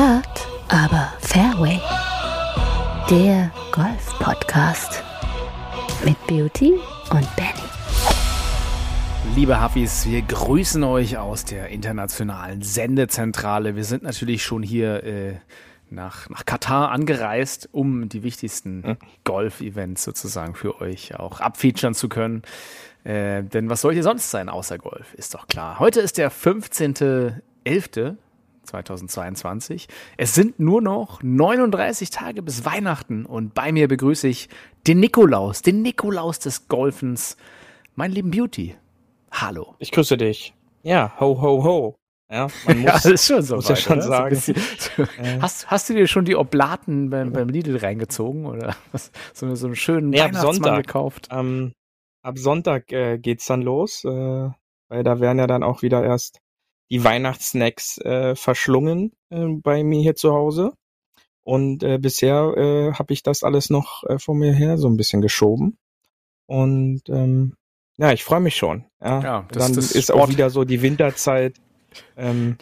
Hard, aber Fairway. Der Golf-Podcast mit Beauty und Benny. Liebe Hafis, wir grüßen euch aus der internationalen Sendezentrale. Wir sind natürlich schon hier äh, nach, nach Katar angereist, um die wichtigsten hm. Golf-Events sozusagen für euch auch abfeaturen zu können. Äh, denn was soll hier sonst sein außer Golf? Ist doch klar. Heute ist der 15.11.2022. Es sind nur noch 39 Tage bis Weihnachten und bei mir begrüße ich den Nikolaus, den Nikolaus des Golfens, mein lieben Beauty. Hallo. Ich grüße dich. Ja, ho, ho, ho. Ja, man muss, ja, das ist schon so. Muss weit, ja schon sagen. So bisschen, hast, hast du dir schon die Oblaten beim, beim Lidl reingezogen oder was? So, so einen schönen nee, Weihnachtsmann Sonntag, gekauft? Ähm, ab Sonntag äh, geht's dann los, äh, weil da werden ja dann auch wieder erst die Weihnachtssnacks äh, verschlungen äh, bei mir hier zu Hause. Und äh, bisher äh, habe ich das alles noch äh, vor mir her so ein bisschen geschoben. Und ähm, ja, ich freue mich schon. Ja, ja das, dann das ist Sport. auch wieder so die Winterzeit. Ähm,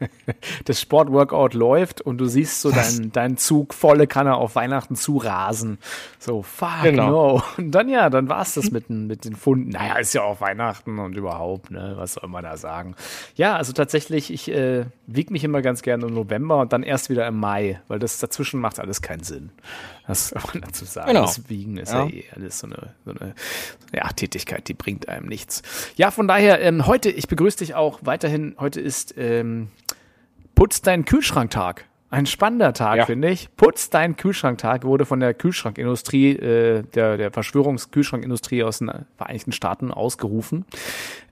das Sportworkout läuft und du siehst so deinen dein Zug volle Kanne auf Weihnachten zu rasen. So, fuck genau. no. Und dann ja, dann war es das mit, mit den Funden. Naja, ist ja auch Weihnachten und überhaupt, ne? Was soll man da sagen? Ja, also tatsächlich, ich äh, wiege mich immer ganz gerne im November und dann erst wieder im Mai, weil das dazwischen macht alles keinen Sinn. Das soll man dazu sagen. Genau. Das Wiegen ist ja, ja eh alles so eine, so eine ja, Tätigkeit, die bringt einem nichts. Ja, von daher, ähm, heute, ich begrüße dich auch weiterhin. Heute ist ähm, Putz deinen Kühlschranktag. Ein spannender Tag, ja. finde ich. Putz deinen Kühlschranktag wurde von der Kühlschrankindustrie, äh, der, der Verschwörungskühlschrankindustrie aus den Vereinigten Staaten ausgerufen.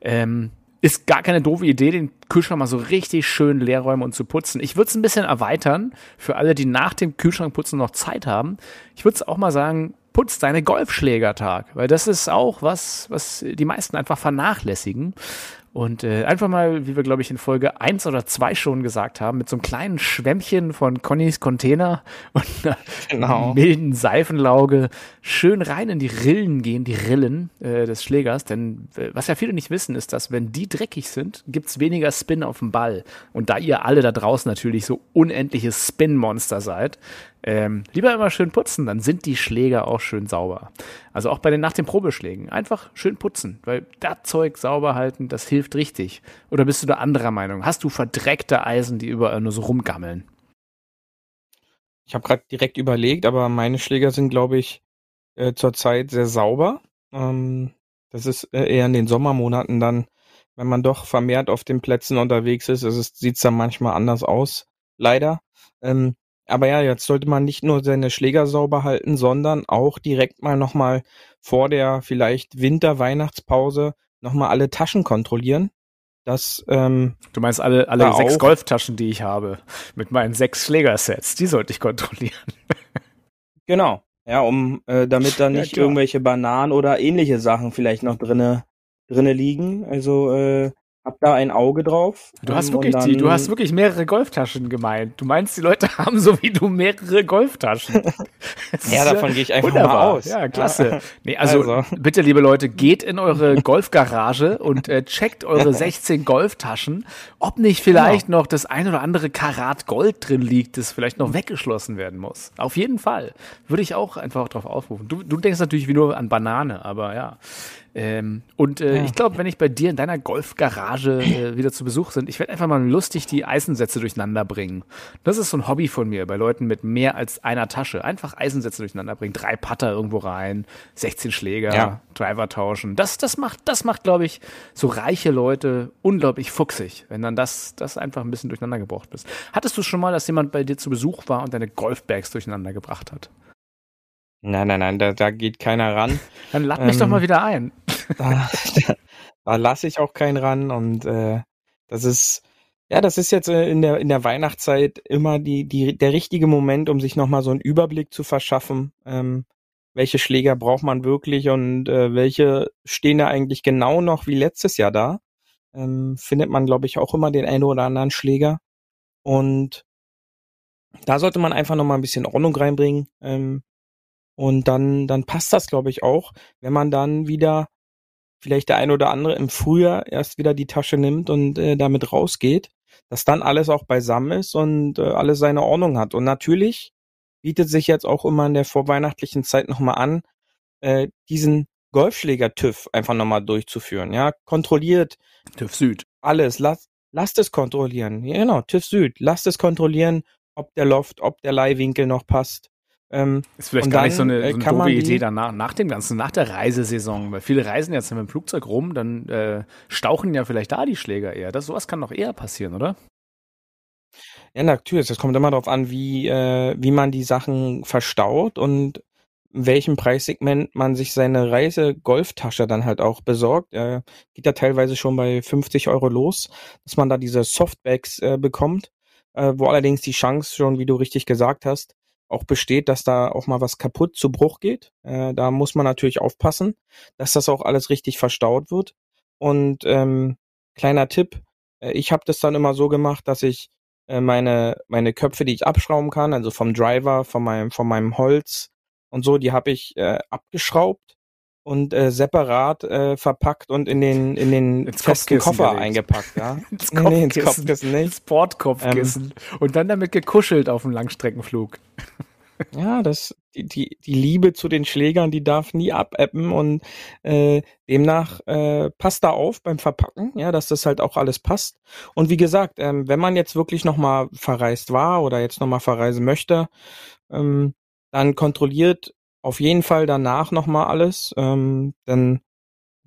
Ähm, ist gar keine doofe Idee, den Kühlschrank mal so richtig schön leerräumen und zu putzen. Ich würde es ein bisschen erweitern für alle, die nach dem Kühlschrankputzen noch Zeit haben. Ich würde es auch mal sagen, putz deine Golfschlägertag, weil das ist auch was, was die meisten einfach vernachlässigen. Und äh, einfach mal, wie wir, glaube ich, in Folge eins oder zwei schon gesagt haben, mit so einem kleinen Schwämmchen von Connys Container und einer genau. milden Seifenlauge schön rein in die Rillen gehen, die Rillen äh, des Schlägers. Denn äh, was ja viele nicht wissen, ist, dass wenn die dreckig sind, gibt's weniger Spin auf dem Ball. Und da ihr alle da draußen natürlich so unendliches Spin-Monster seid, ähm, lieber immer schön putzen, dann sind die Schläger auch schön sauber. Also auch bei den nach den Probeschlägen. Einfach schön putzen, weil das Zeug sauber halten, das hilft richtig. Oder bist du da anderer Meinung? Hast du verdreckte Eisen, die überall nur so rumgammeln? Ich habe gerade direkt überlegt, aber meine Schläger sind, glaube ich, äh, zurzeit sehr sauber. Ähm, das ist äh, eher in den Sommermonaten dann, wenn man doch vermehrt auf den Plätzen unterwegs ist, sieht es dann manchmal anders aus, leider. Ähm, aber ja, jetzt sollte man nicht nur seine Schläger sauber halten, sondern auch direkt mal nochmal vor der vielleicht Winter-Weihnachtspause nochmal alle Taschen kontrollieren. Das, ähm, du meinst alle, alle sechs auch, Golftaschen, die ich habe, mit meinen sechs Schlägersets, die sollte ich kontrollieren. genau. Ja, um äh, damit da nicht ja, irgendwelche Bananen oder ähnliche Sachen vielleicht noch drinne drinne liegen. Also äh, hab da ein Auge drauf. Du hast ähm, wirklich dann, die, du hast wirklich mehrere Golftaschen gemeint. Du meinst, die Leute haben so wie du mehrere Golftaschen. ja, davon gehe ich einfach wunderbar. mal aus. Ja, klasse. Nee, also, also, bitte, liebe Leute, geht in eure Golfgarage und äh, checkt eure 16 Golftaschen, ob nicht vielleicht genau. noch das ein oder andere Karat Gold drin liegt, das vielleicht noch weggeschlossen werden muss. Auf jeden Fall. Würde ich auch einfach drauf aufrufen. Du, du denkst natürlich wie nur an Banane, aber ja. Ähm, und äh, ja. ich glaube, wenn ich bei dir in deiner Golfgarage äh, wieder zu Besuch sind, ich werde einfach mal lustig die Eisensätze durcheinander bringen. Das ist so ein Hobby von mir bei Leuten mit mehr als einer Tasche. Einfach Eisensätze durcheinander bringen, drei Putter irgendwo rein, 16 Schläger, ja. Driver tauschen. Das, das macht, das macht, glaube ich, so reiche Leute unglaublich fuchsig, wenn dann das, das einfach ein bisschen durcheinander gebracht ist. Hattest du schon mal, dass jemand bei dir zu Besuch war und deine Golfbags durcheinander gebracht hat? Nein, nein, nein, da, da geht keiner ran. Dann lad mich ähm, doch mal wieder ein. Da, da, da lasse ich auch keinen ran und äh, das ist, ja, das ist jetzt äh, in der, in der Weihnachtszeit immer die, die, der richtige Moment, um sich nochmal so einen Überblick zu verschaffen. Ähm, welche Schläger braucht man wirklich und äh, welche stehen da eigentlich genau noch wie letztes Jahr da? Ähm, findet man, glaube ich, auch immer den einen oder anderen Schläger. Und da sollte man einfach nochmal ein bisschen Ordnung reinbringen. Ähm, und dann, dann passt das, glaube ich, auch, wenn man dann wieder vielleicht der ein oder andere im Frühjahr erst wieder die Tasche nimmt und äh, damit rausgeht. dass dann alles auch beisammen ist und äh, alles seine Ordnung hat. Und natürlich bietet sich jetzt auch immer in der vorweihnachtlichen Zeit nochmal an, äh, diesen Golfschläger-TÜV einfach nochmal durchzuführen. Ja, kontrolliert. TÜV Süd. Alles. Lasst, lasst es kontrollieren. Ja, genau, TÜV Süd. Lasst es kontrollieren, ob der Loft, ob der Leihwinkel noch passt. Ähm, ist vielleicht gar dann, nicht so eine, so eine doofe Idee danach, nach dem Ganzen, nach der Reisesaison, weil viele reisen jetzt mit dem Flugzeug rum, dann äh, stauchen ja vielleicht da die Schläger eher. Das, sowas kann doch eher passieren, oder? Ja, natürlich. Es kommt immer darauf an, wie, äh, wie man die Sachen verstaut und in welchem Preissegment man sich seine Reise-Golftasche dann halt auch besorgt. Äh, geht ja teilweise schon bei 50 Euro los, dass man da diese Softbags äh, bekommt, äh, wo allerdings die Chance schon, wie du richtig gesagt hast, auch besteht, dass da auch mal was kaputt zu Bruch geht. Äh, da muss man natürlich aufpassen, dass das auch alles richtig verstaut wird. Und ähm, kleiner Tipp, äh, ich habe das dann immer so gemacht, dass ich äh, meine meine Köpfe, die ich abschrauben kann, also vom Driver, von meinem von meinem Holz und so, die habe ich äh, abgeschraubt und äh, separat äh, verpackt und in den in den ins festen Koffer gelegt. eingepackt, ja. ins Kopfkissen, nee, ins Kopfkissen nicht. Sportkopfkissen ähm, und dann damit gekuschelt auf dem Langstreckenflug. Ja, das die die die Liebe zu den Schlägern, die darf nie abappen und äh, demnach äh, passt da auf beim Verpacken, ja, dass das halt auch alles passt. Und wie gesagt, ähm, wenn man jetzt wirklich noch mal verreist war oder jetzt noch mal verreisen möchte, ähm, dann kontrolliert auf jeden Fall danach nochmal alles. Ähm, dann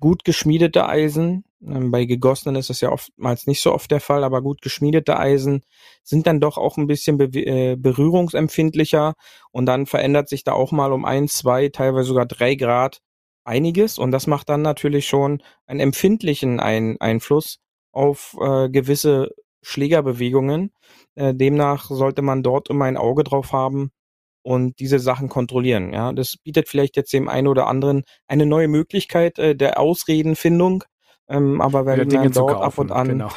gut geschmiedete Eisen, bei gegossenen ist das ja oftmals nicht so oft der Fall, aber gut geschmiedete Eisen sind dann doch auch ein bisschen be äh, berührungsempfindlicher und dann verändert sich da auch mal um ein, zwei, teilweise sogar drei Grad einiges und das macht dann natürlich schon einen empfindlichen ein Einfluss auf äh, gewisse Schlägerbewegungen. Äh, demnach sollte man dort immer ein Auge drauf haben, und diese Sachen kontrollieren. Ja, das bietet vielleicht jetzt dem einen oder anderen eine neue Möglichkeit äh, der Ausredenfindung. Ähm, aber wenn Dinge man dort ab und an genau.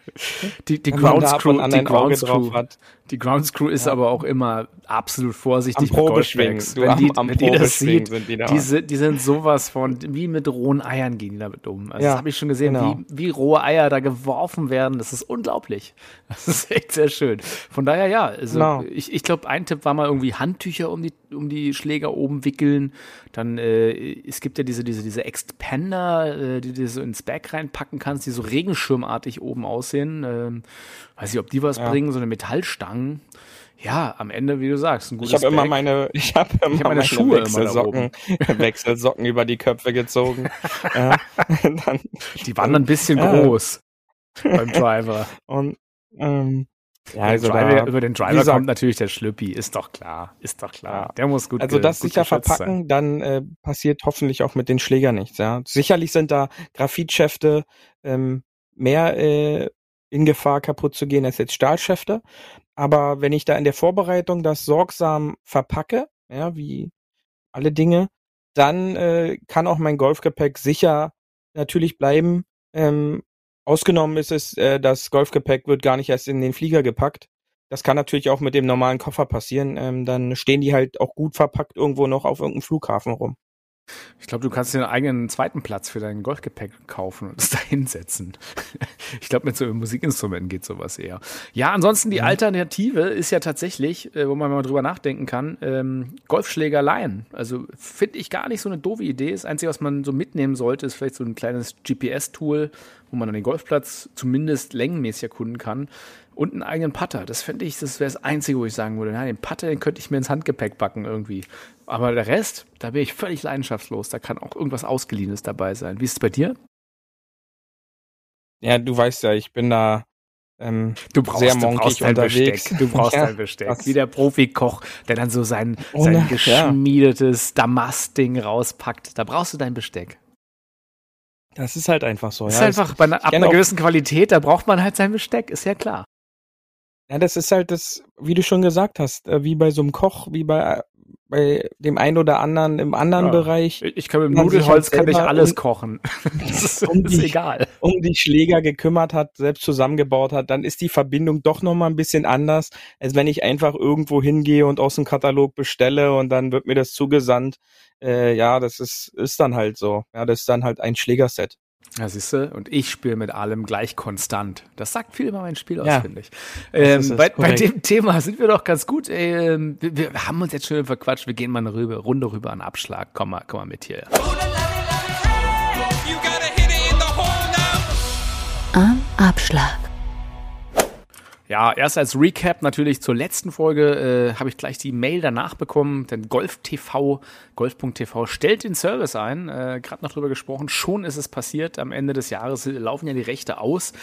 die, die Ground Screw, die Ground Screw, hat. Die Ground Screw ist ja. aber auch immer absolut vorsichtig am mit Golfbags. Wenn die, am, am wenn die das sieht, die, da. die, die sind sowas von, wie mit rohen Eiern gehen die damit um. Also ja, das habe ich schon gesehen, genau. wie, wie rohe Eier da geworfen werden. Das ist unglaublich. Das ist echt sehr schön. Von daher ja, also genau. ich, ich glaube, ein Tipp war mal irgendwie Handtücher um die, um die Schläger oben wickeln. Dann, äh, es gibt ja diese, diese, diese Expander, äh, die du so ins Bag reinpacken kannst, die so regenschirmartig oben aussehen. Ähm, weiß nicht, ob die was ja. bringen, so eine Metallstangen. Ja, am Ende, wie du sagst, ein gutes Ich habe immer meine, ich habe immer ich hab meine, meine Schuhe Wechselsocken, Wechselsocken über die Köpfe gezogen. ja, dann, die waren dann ein bisschen groß beim Driver. Und ähm, ja, also Driver, über den Driver gesagt, kommt natürlich der Schlüppi, ist doch klar, ist doch klar. Der muss gut Also das sicher verpacken, sein. dann äh, passiert hoffentlich auch mit den Schlägern nichts. Ja, sicherlich sind da Graphitschäfte ähm, mehr äh, in Gefahr kaputt zu gehen als jetzt Stahlschäfte. Aber wenn ich da in der Vorbereitung das sorgsam verpacke, ja, wie alle Dinge, dann äh, kann auch mein Golfgepäck sicher natürlich bleiben. Ähm, Ausgenommen ist es, äh, das Golfgepäck wird gar nicht erst in den Flieger gepackt. Das kann natürlich auch mit dem normalen Koffer passieren. Ähm, dann stehen die halt auch gut verpackt irgendwo noch auf irgendeinem Flughafen rum. Ich glaube, du kannst dir einen eigenen zweiten Platz für dein Golfgepäck kaufen und es da hinsetzen. ich glaube, mit so Musikinstrumenten geht sowas eher. Ja, ansonsten die mhm. Alternative ist ja tatsächlich, äh, wo man mal drüber nachdenken kann, ähm, Golfschläger leihen. Also finde ich gar nicht so eine doofe Idee. Das Einzige, was man so mitnehmen sollte, ist vielleicht so ein kleines GPS-Tool, wo man dann den Golfplatz zumindest längenmäßig erkunden kann und einen eigenen Putter. Das fände ich, das wäre das Einzige, wo ich sagen würde, na, den Putter, den könnte ich mir ins Handgepäck packen irgendwie. Aber der Rest, da bin ich völlig leidenschaftslos. Da kann auch irgendwas Ausgeliehenes dabei sein. Wie ist es bei dir? Ja, du weißt ja, ich bin da ähm, du brauchst, sehr monkig unterwegs. Besteck. Du brauchst ja, dein Besteck. Wie der Profikoch, der dann so sein, Ohne, sein geschmiedetes ja. Damastding rauspackt. Da brauchst du dein Besteck. Das ist halt einfach so. Das ja. ist einfach, bei einer, ab einer gewissen Qualität, da braucht man halt sein Besteck, ist ja klar. Ja, das ist halt das, wie du schon gesagt hast, äh, wie bei so einem Koch, wie bei, bei dem einen oder anderen im anderen ja. Bereich. Ich kann mit dem Nudelholz halt kann ich alles um, kochen. das ist, um die, ist egal. Um die Schläger gekümmert hat, selbst zusammengebaut hat, dann ist die Verbindung doch nochmal ein bisschen anders, als wenn ich einfach irgendwo hingehe und aus dem Katalog bestelle und dann wird mir das zugesandt. Äh, ja, das ist, ist dann halt so. Ja, das ist dann halt ein Schlägerset. Ja, siehst du, und ich spiele mit allem gleich konstant. Das sagt viel über mein Spiel aus, ja, finde ich. Ähm, bei, bei, dem Thema sind wir doch ganz gut. Ähm, wir, wir, haben uns jetzt schön verquatscht. Wir gehen mal eine Rübe, Runde rüber an Abschlag. Komm mal, komm mal mit hier. Am Abschlag. Ja, erst als Recap natürlich zur letzten Folge äh, habe ich gleich die Mail danach bekommen, denn Golf TV, Golf.tv stellt den Service ein. Äh, Gerade noch drüber gesprochen, schon ist es passiert. Am Ende des Jahres laufen ja die Rechte aus.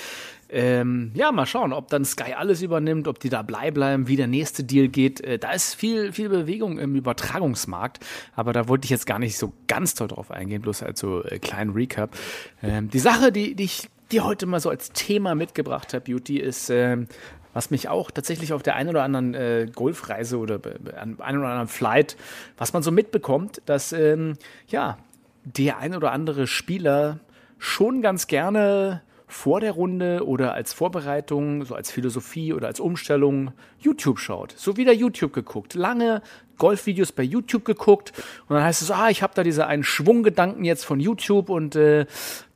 Ähm, ja, mal schauen, ob dann Sky alles übernimmt, ob die dabei bleiben, wie der nächste Deal geht. Äh, da ist viel, viel Bewegung im Übertragungsmarkt, aber da wollte ich jetzt gar nicht so ganz toll drauf eingehen, bloß als so äh, kleinen Recap. Ähm, die Sache, die, die ich dir heute mal so als Thema mitgebracht habe, Beauty, ist, ähm, was mich auch tatsächlich auf der einen oder anderen äh, Golfreise oder an einem oder anderen Flight, was man so mitbekommt, dass ähm, ja der ein oder andere Spieler schon ganz gerne vor der Runde oder als Vorbereitung, so als Philosophie oder als Umstellung YouTube schaut. So wieder YouTube geguckt. Lange Golfvideos bei YouTube geguckt und dann heißt es, ah, ich habe da diese einen Schwunggedanken jetzt von YouTube und äh,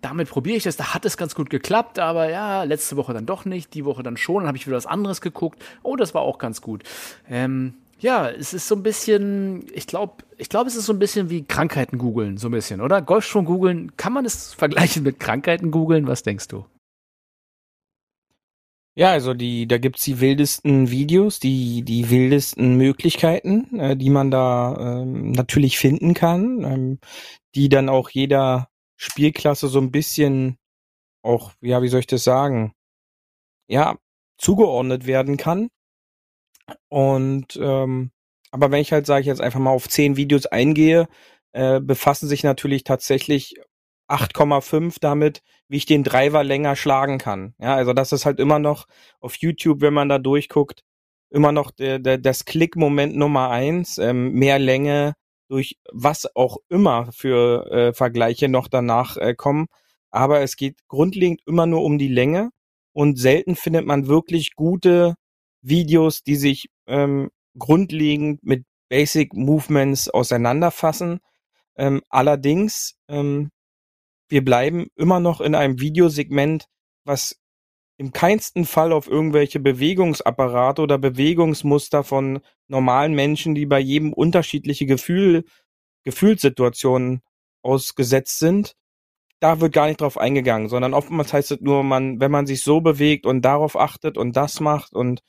damit probiere ich das. Da hat es ganz gut geklappt, aber ja, letzte Woche dann doch nicht, die Woche dann schon. Dann habe ich wieder was anderes geguckt. Oh, das war auch ganz gut. Ähm, ja, es ist so ein bisschen, ich glaube, ich glaube, es ist so ein bisschen wie Krankheiten googeln, so ein bisschen, oder? Golfschwung googeln, kann man es vergleichen mit Krankheiten googeln? Was denkst du? Ja, also die, da gibt's die wildesten Videos, die, die wildesten Möglichkeiten, äh, die man da ähm, natürlich finden kann, ähm, die dann auch jeder Spielklasse so ein bisschen auch, ja, wie soll ich das sagen, ja, zugeordnet werden kann. Und ähm, aber wenn ich halt, sage ich jetzt einfach mal, auf zehn Videos eingehe, äh, befassen sich natürlich tatsächlich 8,5 damit, wie ich den Driver länger schlagen kann. Ja, also das ist halt immer noch auf YouTube, wenn man da durchguckt, immer noch der, der, das Klickmoment Nummer eins, ähm, mehr Länge durch was auch immer für äh, Vergleiche noch danach äh, kommen. Aber es geht grundlegend immer nur um die Länge und selten findet man wirklich gute Videos, die sich ähm, grundlegend mit Basic Movements auseinanderfassen. Ähm, allerdings, ähm, wir bleiben immer noch in einem Videosegment, was im keinsten Fall auf irgendwelche Bewegungsapparate oder Bewegungsmuster von normalen Menschen, die bei jedem unterschiedliche Gefühl, Gefühlssituationen ausgesetzt sind, da wird gar nicht drauf eingegangen, sondern oftmals heißt es nur, man, wenn man sich so bewegt und darauf achtet und das macht und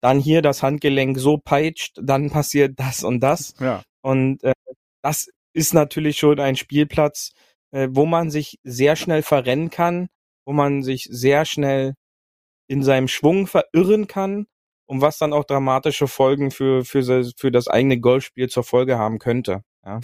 dann hier das Handgelenk so peitscht, dann passiert das und das. Ja. Und äh, das ist natürlich schon ein Spielplatz, äh, wo man sich sehr schnell verrennen kann, wo man sich sehr schnell in seinem Schwung verirren kann und was dann auch dramatische Folgen für, für, für das eigene Golfspiel zur Folge haben könnte. Ja.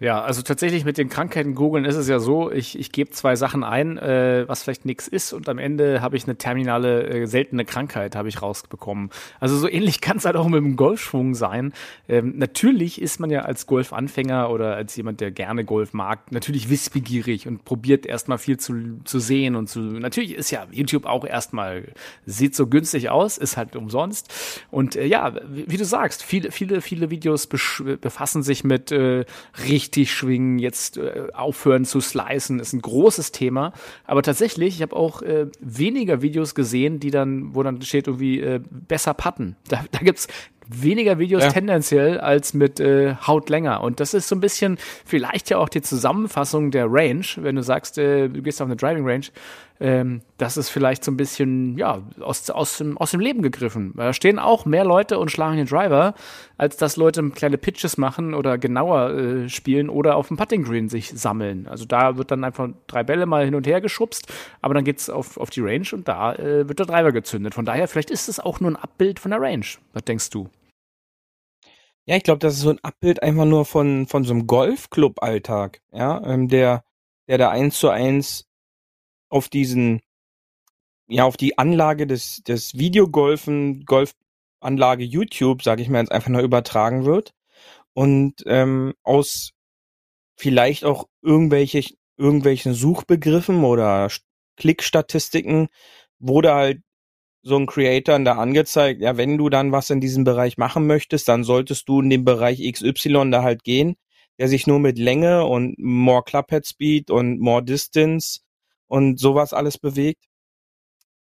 Ja, also tatsächlich mit den Krankheiten googeln ist es ja so, ich, ich gebe zwei Sachen ein, äh, was vielleicht nichts ist und am Ende habe ich eine terminale äh, seltene Krankheit habe ich rausbekommen. Also so ähnlich kann es halt auch mit dem Golfschwung sein. Ähm, natürlich ist man ja als Golfanfänger oder als jemand, der gerne Golf mag, natürlich wissbegierig und probiert erstmal viel zu, zu sehen und zu. Natürlich ist ja YouTube auch erstmal sieht so günstig aus, ist halt umsonst und äh, ja, wie, wie, du sagst, viele viele viele Videos befassen sich mit äh, richtig richtig schwingen, jetzt äh, aufhören zu slicen, ist ein großes Thema. Aber tatsächlich, ich habe auch äh, weniger Videos gesehen, die dann, wo dann steht irgendwie äh, besser putten. Da, da gibt's weniger Videos ja. tendenziell als mit äh, Haut länger. Und das ist so ein bisschen vielleicht ja auch die Zusammenfassung der Range, wenn du sagst, äh, du gehst auf eine Driving Range, ähm, das ist vielleicht so ein bisschen, ja, aus, aus, dem, aus dem Leben gegriffen. Da stehen auch mehr Leute und schlagen den Driver, als dass Leute kleine Pitches machen oder genauer äh, spielen oder auf dem Putting Green sich sammeln. Also da wird dann einfach drei Bälle mal hin und her geschubst, aber dann geht's auf, auf die Range und da äh, wird der Driver gezündet. Von daher, vielleicht ist es auch nur ein Abbild von der Range. Was denkst du? Ja, ich glaube, das ist so ein Abbild einfach nur von, von so einem Golfclub-Alltag, ja, ähm, der, der da eins zu eins auf diesen, ja, auf die Anlage des, des Videogolfen, Golfanlage YouTube, sage ich mal jetzt einfach nur übertragen wird. Und ähm, aus vielleicht auch irgendwelche, irgendwelchen Suchbegriffen oder Klickstatistiken wurde halt so ein Creator da angezeigt, ja, wenn du dann was in diesem Bereich machen möchtest, dann solltest du in den Bereich XY da halt gehen, der sich nur mit Länge und more Clubhead Speed und more Distance und sowas alles bewegt.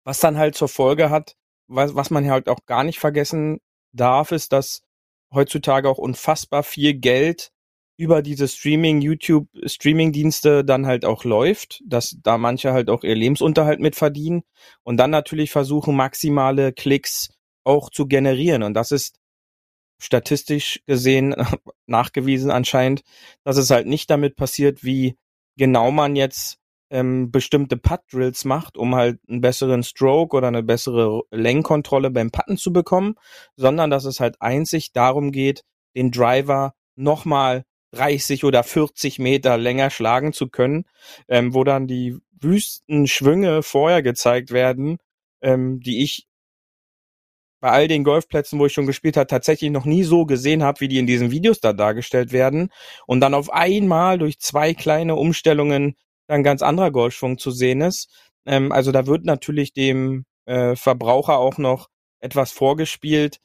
Was dann halt zur Folge hat, was, was man halt auch gar nicht vergessen darf, ist, dass heutzutage auch unfassbar viel Geld über diese Streaming, YouTube, Streaming-Dienste dann halt auch läuft, dass da manche halt auch ihr Lebensunterhalt mit verdienen und dann natürlich versuchen, maximale Klicks auch zu generieren. Und das ist statistisch gesehen nachgewiesen anscheinend, dass es halt nicht damit passiert, wie genau man jetzt ähm, bestimmte Putt-Drills macht, um halt einen besseren Stroke oder eine bessere Lenkkontrolle beim Putten zu bekommen, sondern dass es halt einzig darum geht, den Driver nochmal 30 oder 40 Meter länger schlagen zu können, ähm, wo dann die wüsten Schwünge vorher gezeigt werden, ähm, die ich bei all den Golfplätzen, wo ich schon gespielt habe, tatsächlich noch nie so gesehen habe, wie die in diesen Videos da dargestellt werden. Und dann auf einmal durch zwei kleine Umstellungen dann ganz anderer Golfschwung zu sehen ist. Ähm, also da wird natürlich dem äh, Verbraucher auch noch etwas vorgespielt,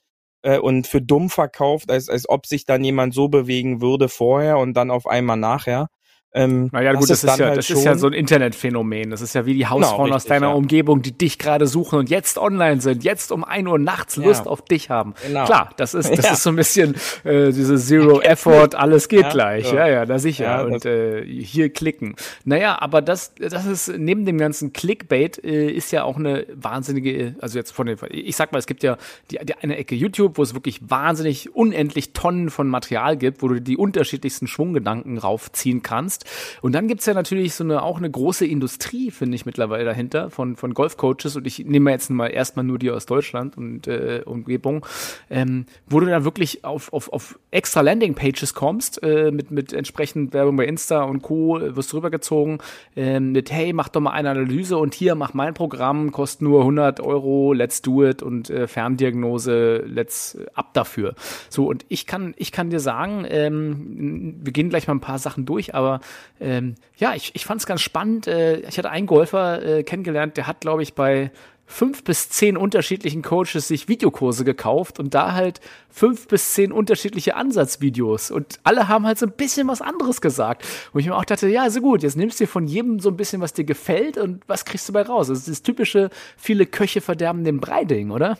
äh, und für dumm verkauft, als, als ob sich dann jemand so bewegen würde vorher und dann auf einmal nachher. Ähm, naja, gut, das, ist, ist ja, halt das ist ja so ein Internetphänomen. Das ist ja wie die genau, Hausfrauen genau, aus deiner ja. Umgebung, die dich gerade suchen und jetzt online sind, jetzt um ein Uhr nachts Lust ja. auf dich haben. Genau. Klar, das ist, das ja. ist so ein bisschen äh, diese Zero Effort, alles geht gleich. Ja, ja, da sicher. und äh, hier klicken. Naja, aber das, das ist neben dem ganzen Clickbait äh, ist ja auch eine wahnsinnige, also jetzt von den, ich sag mal, es gibt ja die, die eine Ecke YouTube, wo es wirklich wahnsinnig unendlich Tonnen von Material gibt, wo du die unterschiedlichsten Schwunggedanken raufziehen kannst. Und dann gibt's ja natürlich so eine auch eine große Industrie, finde ich, mittlerweile dahinter von, von Golfcoaches. Und ich nehme jetzt mal erstmal nur die aus Deutschland und äh, Umgebung, ähm, wo du dann wirklich auf, auf, auf extra Landingpages kommst, äh, mit, mit entsprechend Werbung bei Insta und Co. wirst du rübergezogen, äh, mit hey, mach doch mal eine Analyse und hier, mach mein Programm, kostet nur 100 Euro, let's do it und äh, Ferndiagnose, let's ab dafür. So, und ich kann, ich kann dir sagen, ähm, wir gehen gleich mal ein paar Sachen durch, aber ähm, ja, ich, ich fand es ganz spannend. Äh, ich hatte einen Golfer äh, kennengelernt, der hat, glaube ich, bei fünf bis zehn unterschiedlichen Coaches sich Videokurse gekauft und da halt fünf bis zehn unterschiedliche Ansatzvideos und alle haben halt so ein bisschen was anderes gesagt. Und ich mir auch dachte, ja, so gut, jetzt nimmst du von jedem so ein bisschen, was dir gefällt und was kriegst du bei raus? Das ist das typische, viele Köche verderben den Brei-Ding, oder?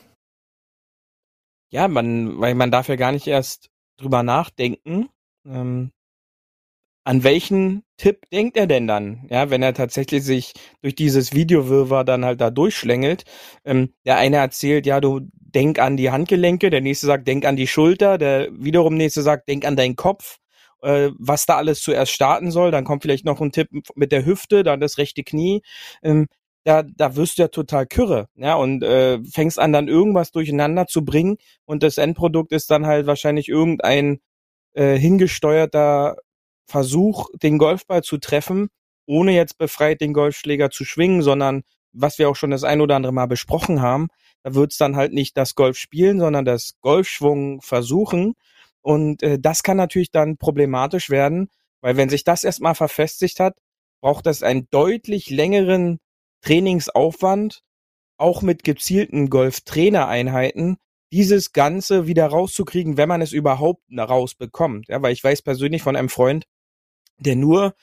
Ja, man, weil man darf ja gar nicht erst drüber nachdenken. Ähm, an welchen Tipp denkt er denn dann? Ja, wenn er tatsächlich sich durch dieses Videowirrwarr dann halt da durchschlängelt. Ähm, der eine erzählt, ja, du denk an die Handgelenke, der nächste sagt, denk an die Schulter, der wiederum nächste sagt, denk an deinen Kopf, äh, was da alles zuerst starten soll. Dann kommt vielleicht noch ein Tipp mit der Hüfte, dann das rechte Knie. Ähm, da, da wirst du ja total kürre, ja, und äh, fängst an, dann irgendwas durcheinander zu bringen und das Endprodukt ist dann halt wahrscheinlich irgendein äh, hingesteuerter Versuch, den Golfball zu treffen, ohne jetzt befreit den Golfschläger zu schwingen, sondern was wir auch schon das ein oder andere Mal besprochen haben, da wird's dann halt nicht das Golf spielen, sondern das Golfschwung versuchen. Und äh, das kann natürlich dann problematisch werden, weil wenn sich das erstmal verfestigt hat, braucht das einen deutlich längeren Trainingsaufwand, auch mit gezielten Golftrainereinheiten, dieses Ganze wieder rauszukriegen, wenn man es überhaupt rausbekommt. Ja, weil ich weiß persönlich von einem Freund, der nur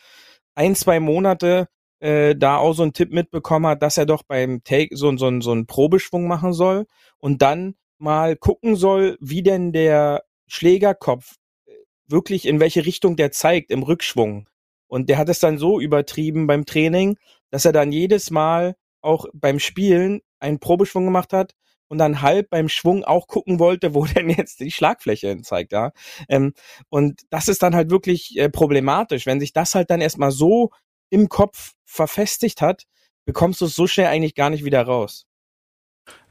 ein, zwei Monate äh, da auch so einen Tipp mitbekommen hat, dass er doch beim Take so, so, so einen Probeschwung machen soll und dann mal gucken soll, wie denn der Schlägerkopf äh, wirklich in welche Richtung der zeigt im Rückschwung. Und der hat es dann so übertrieben beim Training, dass er dann jedes Mal auch beim Spielen einen Probeschwung gemacht hat und dann halb beim Schwung auch gucken wollte, wo denn jetzt die Schlagfläche zeigt, ja. Ähm, und das ist dann halt wirklich äh, problematisch, wenn sich das halt dann erstmal so im Kopf verfestigt hat, bekommst du es so schnell eigentlich gar nicht wieder raus.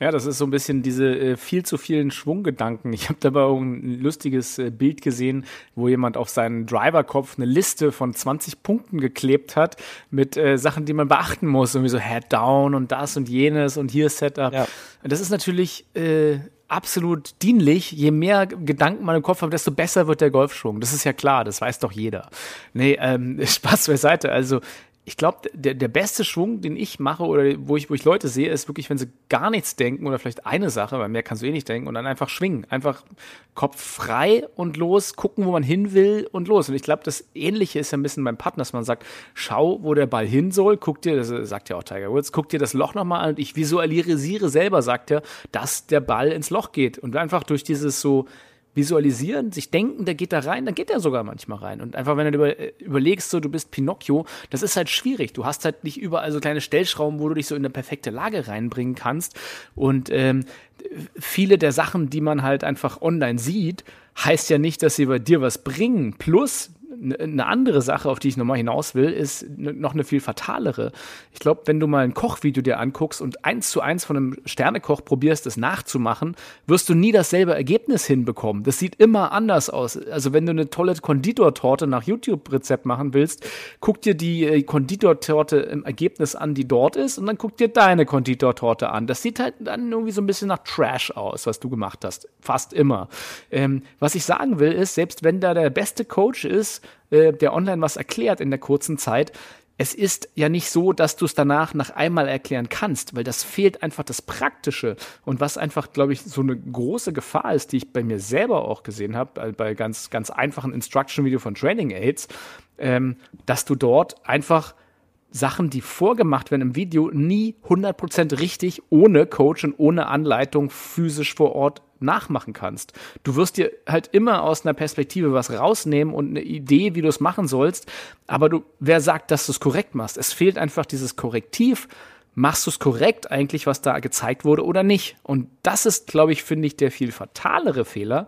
Ja, das ist so ein bisschen diese äh, viel zu vielen Schwunggedanken. Ich habe dabei auch ein lustiges äh, Bild gesehen, wo jemand auf seinen Driverkopf eine Liste von 20 Punkten geklebt hat mit äh, Sachen, die man beachten muss, irgendwie so Head Down und das und jenes und hier Setup. Ja. Das ist natürlich äh, absolut dienlich. Je mehr Gedanken man im Kopf hat, desto besser wird der Golfschwung. Das ist ja klar, das weiß doch jeder. Nee, ähm, Spaß beiseite. Also ich glaube, der, der beste Schwung, den ich mache oder wo ich, wo ich Leute sehe, ist wirklich, wenn sie gar nichts denken oder vielleicht eine Sache, weil mehr kannst du eh nicht denken und dann einfach schwingen. Einfach Kopf frei und los, gucken, wo man hin will und los. Und ich glaube, das Ähnliche ist ja ein bisschen beim Partner, dass man sagt, schau, wo der Ball hin soll, guck dir, das sagt ja auch Tiger Woods, guck dir das Loch nochmal an und ich visualisiere selber, sagt er, dass der Ball ins Loch geht. Und einfach durch dieses so, visualisieren, sich denken, der geht da rein, dann geht er sogar manchmal rein. Und einfach, wenn du über, äh, überlegst, so, du bist Pinocchio, das ist halt schwierig. Du hast halt nicht überall so kleine Stellschrauben, wo du dich so in eine perfekte Lage reinbringen kannst. Und ähm, viele der Sachen, die man halt einfach online sieht, heißt ja nicht, dass sie bei dir was bringen. Plus, eine andere Sache, auf die ich nochmal hinaus will, ist noch eine viel fatalere. Ich glaube, wenn du mal ein Kochvideo dir anguckst und eins zu eins von einem Sternekoch probierst, das nachzumachen, wirst du nie dasselbe Ergebnis hinbekommen. Das sieht immer anders aus. Also wenn du eine tolle Konditortorte nach YouTube-Rezept machen willst, guck dir die äh, Konditortorte im Ergebnis an, die dort ist, und dann guck dir deine Konditortorte an. Das sieht halt dann irgendwie so ein bisschen nach Trash aus, was du gemacht hast. Fast immer. Ähm, was ich sagen will, ist, selbst wenn da der beste Coach ist, äh, der online was erklärt in der kurzen Zeit, es ist ja nicht so, dass du es danach nach einmal erklären kannst, weil das fehlt einfach das Praktische. Und was einfach, glaube ich, so eine große Gefahr ist, die ich bei mir selber auch gesehen habe, bei ganz, ganz einfachen Instruction-Video von Training Aids, ähm, dass du dort einfach Sachen, die vorgemacht werden im Video, nie 100% richtig ohne Coach und ohne Anleitung physisch vor Ort nachmachen kannst. Du wirst dir halt immer aus einer Perspektive was rausnehmen und eine Idee, wie du es machen sollst, aber du, wer sagt, dass du es korrekt machst? Es fehlt einfach dieses Korrektiv. Machst du es korrekt eigentlich, was da gezeigt wurde oder nicht? Und das ist, glaube ich, finde ich, der viel fatalere Fehler,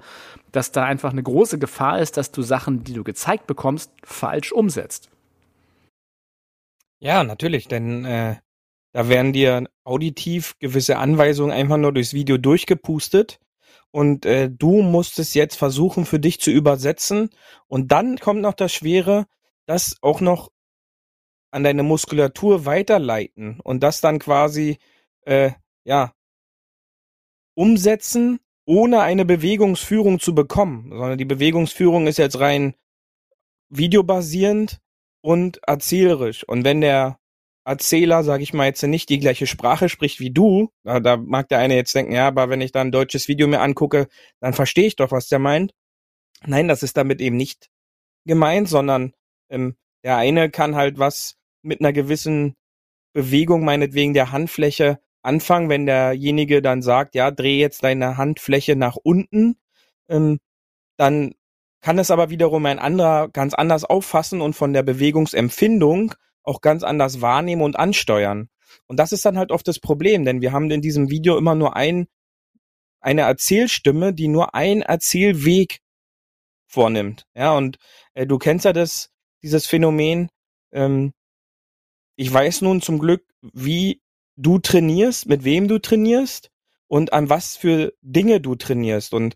dass da einfach eine große Gefahr ist, dass du Sachen, die du gezeigt bekommst, falsch umsetzt. Ja, natürlich, denn äh, da werden dir auditiv gewisse Anweisungen einfach nur durchs Video durchgepustet und äh, du musst es jetzt versuchen für dich zu übersetzen. Und dann kommt noch das Schwere, das auch noch an deine Muskulatur weiterleiten und das dann quasi äh, ja umsetzen, ohne eine Bewegungsführung zu bekommen, sondern die Bewegungsführung ist jetzt rein videobasierend und erzählerisch und wenn der Erzähler, sage ich mal, jetzt nicht die gleiche Sprache spricht wie du, da, da mag der eine jetzt denken, ja, aber wenn ich da ein deutsches Video mir angucke, dann verstehe ich doch, was der meint. Nein, das ist damit eben nicht gemeint, sondern ähm, der eine kann halt was mit einer gewissen Bewegung, meinetwegen der Handfläche, anfangen, wenn derjenige dann sagt, ja, dreh jetzt deine Handfläche nach unten, ähm, dann kann es aber wiederum ein anderer ganz anders auffassen und von der Bewegungsempfindung auch ganz anders wahrnehmen und ansteuern. Und das ist dann halt oft das Problem, denn wir haben in diesem Video immer nur ein, eine Erzählstimme, die nur ein Erzählweg vornimmt. Ja, und äh, du kennst ja das, dieses Phänomen. Ähm, ich weiß nun zum Glück, wie du trainierst, mit wem du trainierst und an was für Dinge du trainierst. Und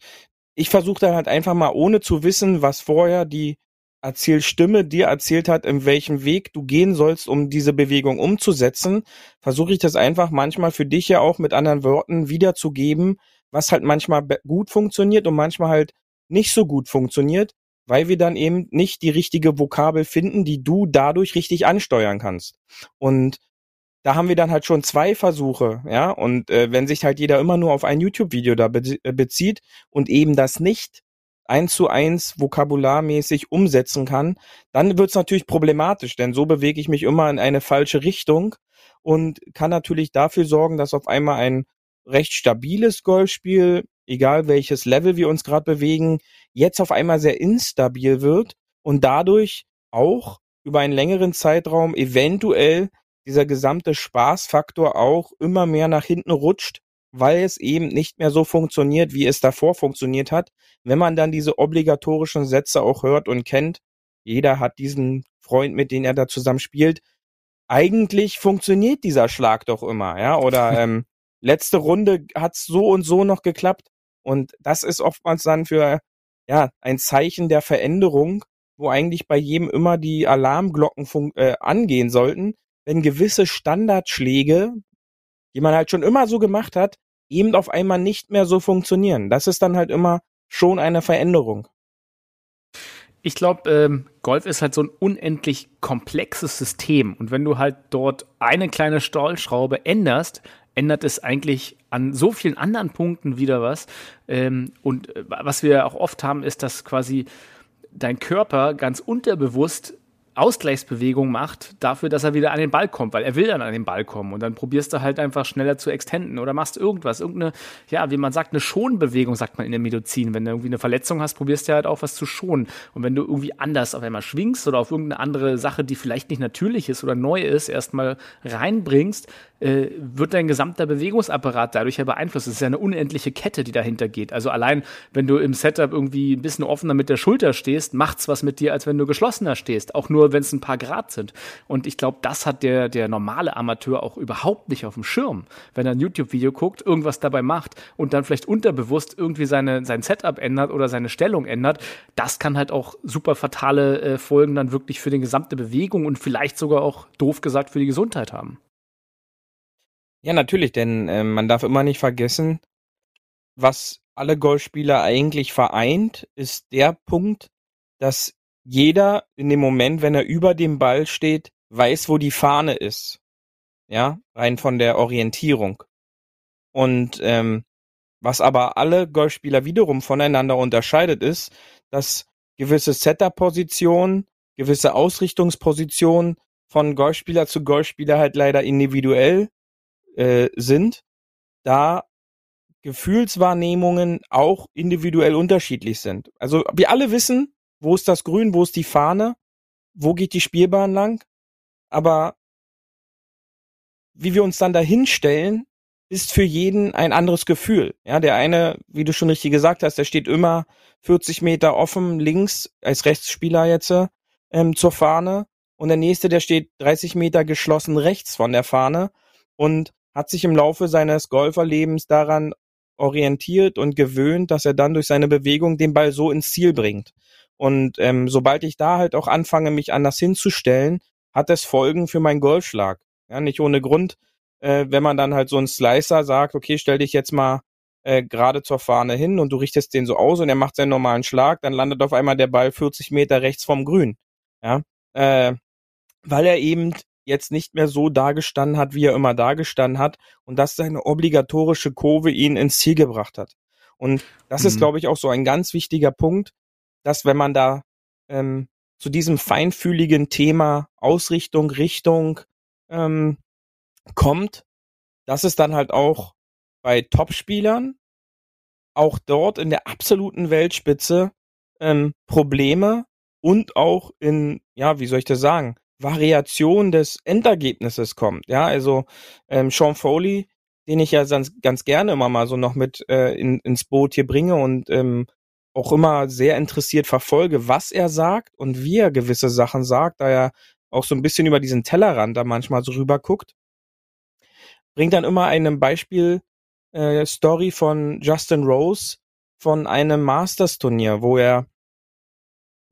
ich versuche dann halt einfach mal, ohne zu wissen, was vorher die Erzählstimme dir erzählt hat, in welchem Weg du gehen sollst, um diese Bewegung umzusetzen, versuche ich das einfach manchmal für dich ja auch mit anderen Worten wiederzugeben, was halt manchmal gut funktioniert und manchmal halt nicht so gut funktioniert, weil wir dann eben nicht die richtige Vokabel finden, die du dadurch richtig ansteuern kannst. Und da haben wir dann halt schon zwei Versuche, ja, und äh, wenn sich halt jeder immer nur auf ein YouTube-Video da be bezieht und eben das nicht eins zu eins vokabularmäßig umsetzen kann, dann wird es natürlich problematisch, denn so bewege ich mich immer in eine falsche Richtung und kann natürlich dafür sorgen, dass auf einmal ein recht stabiles Golfspiel, egal welches Level wir uns gerade bewegen, jetzt auf einmal sehr instabil wird und dadurch auch über einen längeren Zeitraum eventuell dieser gesamte Spaßfaktor auch immer mehr nach hinten rutscht weil es eben nicht mehr so funktioniert, wie es davor funktioniert hat. Wenn man dann diese obligatorischen Sätze auch hört und kennt, jeder hat diesen Freund, mit dem er da zusammen spielt. Eigentlich funktioniert dieser Schlag doch immer, ja, oder ähm, letzte Runde hat's so und so noch geklappt. Und das ist oftmals dann für ja ein Zeichen der Veränderung, wo eigentlich bei jedem immer die Alarmglocken äh, angehen sollten, wenn gewisse Standardschläge, die man halt schon immer so gemacht hat, eben auf einmal nicht mehr so funktionieren. Das ist dann halt immer schon eine Veränderung. Ich glaube, ähm, Golf ist halt so ein unendlich komplexes System. Und wenn du halt dort eine kleine Stahlschraube änderst, ändert es eigentlich an so vielen anderen Punkten wieder was. Ähm, und äh, was wir auch oft haben, ist, dass quasi dein Körper ganz unterbewusst Ausgleichsbewegung macht dafür, dass er wieder an den Ball kommt, weil er will dann an den Ball kommen und dann probierst du halt einfach schneller zu extenden oder machst irgendwas, irgendeine, ja, wie man sagt, eine Schonbewegung, sagt man in der Medizin. Wenn du irgendwie eine Verletzung hast, probierst du halt auch was zu schonen. Und wenn du irgendwie anders auf einmal schwingst oder auf irgendeine andere Sache, die vielleicht nicht natürlich ist oder neu ist, erstmal reinbringst, äh, wird dein gesamter Bewegungsapparat dadurch ja beeinflusst. Es ist ja eine unendliche Kette, die dahinter geht. Also allein, wenn du im Setup irgendwie ein bisschen offener mit der Schulter stehst, macht's was mit dir, als wenn du geschlossener stehst. Auch nur, wenn es ein paar Grad sind. Und ich glaube, das hat der, der normale Amateur auch überhaupt nicht auf dem Schirm. Wenn er ein YouTube-Video guckt, irgendwas dabei macht und dann vielleicht unterbewusst irgendwie seine, sein Setup ändert oder seine Stellung ändert, das kann halt auch super fatale äh, Folgen dann wirklich für die gesamte Bewegung und vielleicht sogar auch, doof gesagt, für die Gesundheit haben. Ja, natürlich, denn äh, man darf immer nicht vergessen, was alle Golfspieler eigentlich vereint, ist der Punkt, dass jeder in dem Moment, wenn er über dem Ball steht, weiß, wo die Fahne ist. Ja, rein von der Orientierung. Und ähm, was aber alle Golfspieler wiederum voneinander unterscheidet, ist, dass gewisse Setup-Positionen, gewisse Ausrichtungspositionen von Golfspieler zu Golfspieler halt leider individuell äh, sind, da Gefühlswahrnehmungen auch individuell unterschiedlich sind. Also wir alle wissen, wo ist das Grün, wo ist die Fahne, wo geht die Spielbahn lang, aber wie wir uns dann dahin stellen, ist für jeden ein anderes Gefühl. Ja, der eine, wie du schon richtig gesagt hast, der steht immer 40 Meter offen links als Rechtsspieler jetzt ähm, zur Fahne und der nächste, der steht 30 Meter geschlossen rechts von der Fahne und hat sich im Laufe seines Golferlebens daran orientiert und gewöhnt, dass er dann durch seine Bewegung den Ball so ins Ziel bringt. Und ähm, sobald ich da halt auch anfange, mich anders hinzustellen, hat es Folgen für meinen Golfschlag. Ja, nicht ohne Grund, äh, wenn man dann halt so einen Slicer sagt, okay, stell dich jetzt mal äh, gerade zur Fahne hin und du richtest den so aus und er macht seinen normalen Schlag, dann landet auf einmal der Ball 40 Meter rechts vom Grün. Ja, äh, weil er eben jetzt nicht mehr so dagestanden hat, wie er immer dagestanden hat und dass seine obligatorische Kurve ihn ins Ziel gebracht hat. Und das mhm. ist, glaube ich, auch so ein ganz wichtiger Punkt, dass wenn man da ähm, zu diesem feinfühligen Thema Ausrichtung, Richtung ähm, kommt, dass es dann halt auch bei Topspielern auch dort in der absoluten Weltspitze ähm, Probleme und auch in, ja, wie soll ich das sagen, Variation des Endergebnisses kommt. Ja, also ähm, Sean Foley, den ich ja ganz, ganz gerne immer mal so noch mit äh, in, ins Boot hier bringe und ähm, auch immer sehr interessiert verfolge, was er sagt und wie er gewisse Sachen sagt, da er auch so ein bisschen über diesen Tellerrand da manchmal so rüber guckt, bringt dann immer einem Beispiel äh, Story von Justin Rose von einem Masters-Turnier, wo er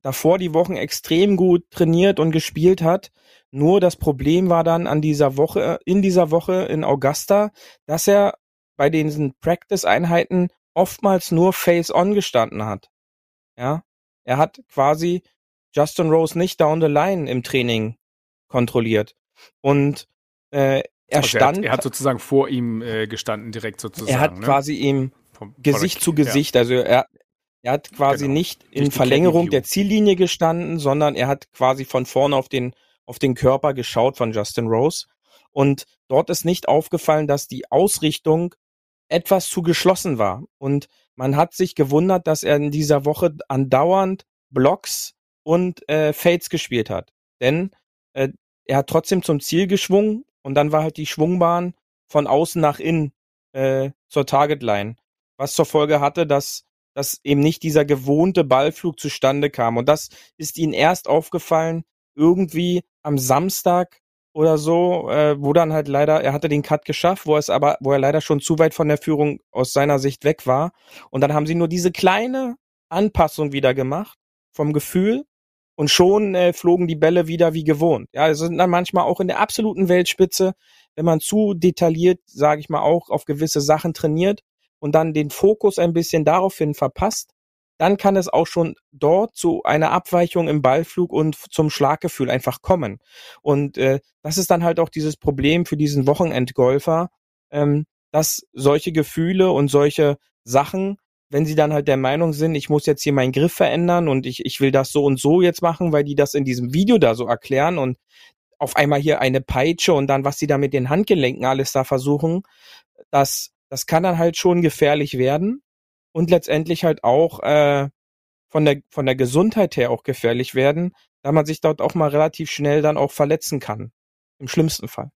davor die Wochen extrem gut trainiert und gespielt hat. Nur das Problem war dann an dieser Woche, in dieser Woche in Augusta, dass er bei diesen Practice-Einheiten oftmals nur Face-On gestanden hat. Ja, er hat quasi Justin Rose nicht down the line im Training kontrolliert. Und äh, er also stand. Er hat, er hat, sozusagen vor ihm äh, gestanden, direkt sozusagen. Er hat ne? quasi ihm vom, Gesicht zu Gesicht, ja. also er, er hat quasi genau. nicht in Verlängerung der Ziellinie gestanden, sondern er hat quasi von vorne auf den, auf den Körper geschaut von Justin Rose. Und dort ist nicht aufgefallen, dass die Ausrichtung etwas zu geschlossen war. Und man hat sich gewundert, dass er in dieser Woche andauernd Blocks und äh, Fades gespielt hat. Denn äh, er hat trotzdem zum Ziel geschwungen und dann war halt die Schwungbahn von außen nach innen äh, zur Targetline. Was zur Folge hatte, dass dass eben nicht dieser gewohnte Ballflug zustande kam. Und das ist ihnen erst aufgefallen, irgendwie am Samstag oder so, äh, wo dann halt leider, er hatte den Cut geschafft, wo es aber, wo er leider schon zu weit von der Führung aus seiner Sicht weg war. Und dann haben sie nur diese kleine Anpassung wieder gemacht vom Gefühl und schon äh, flogen die Bälle wieder wie gewohnt. Ja, es sind dann manchmal auch in der absoluten Weltspitze, wenn man zu detailliert, sage ich mal, auch auf gewisse Sachen trainiert, und dann den Fokus ein bisschen daraufhin verpasst, dann kann es auch schon dort zu einer Abweichung im Ballflug und zum Schlaggefühl einfach kommen. Und äh, das ist dann halt auch dieses Problem für diesen Wochenendgolfer, ähm, dass solche Gefühle und solche Sachen, wenn sie dann halt der Meinung sind, ich muss jetzt hier meinen Griff verändern und ich, ich will das so und so jetzt machen, weil die das in diesem Video da so erklären und auf einmal hier eine Peitsche und dann, was sie da mit den Handgelenken alles da versuchen, das, das kann dann halt schon gefährlich werden und letztendlich halt auch äh, von der von der Gesundheit her auch gefährlich werden, da man sich dort auch mal relativ schnell dann auch verletzen kann. Im schlimmsten Fall.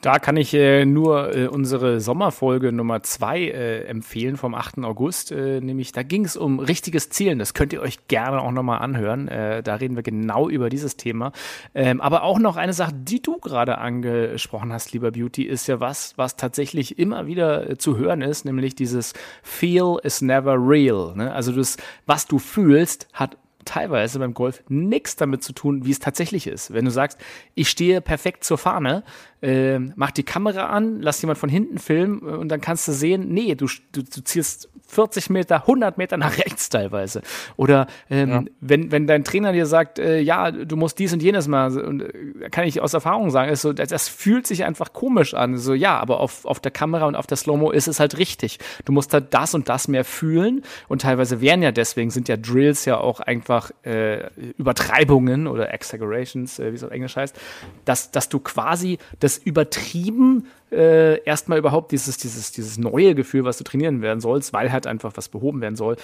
Da kann ich äh, nur äh, unsere Sommerfolge Nummer zwei äh, empfehlen vom 8. August. Äh, nämlich, da ging es um richtiges Zielen. Das könnt ihr euch gerne auch nochmal anhören. Äh, da reden wir genau über dieses Thema. Ähm, aber auch noch eine Sache, die du gerade angesprochen hast, lieber Beauty, ist ja was, was tatsächlich immer wieder äh, zu hören ist, nämlich dieses Feel is never real. Ne? Also das, was du fühlst, hat teilweise beim Golf nichts damit zu tun, wie es tatsächlich ist. Wenn du sagst, ich stehe perfekt zur Fahne, äh, mach die Kamera an, lass jemand von hinten filmen äh, und dann kannst du sehen, nee, du, du, du ziehst 40 Meter, 100 Meter nach rechts teilweise. Oder ähm, ja. wenn, wenn dein Trainer dir sagt, äh, ja, du musst dies und jenes mal, und äh, kann ich aus Erfahrung sagen, ist so, das, das, fühlt sich einfach komisch an. So, ja, aber auf, auf der Kamera und auf der Slow-Mo ist es halt richtig. Du musst halt das und das mehr fühlen und teilweise wären ja deswegen, sind ja Drills ja auch einfach äh, Übertreibungen oder Exaggerations, äh, wie es auf Englisch heißt, dass, dass du quasi das übertrieben äh, erstmal überhaupt dieses, dieses, dieses neue Gefühl, was du trainieren werden sollst, weil halt einfach was behoben werden soll,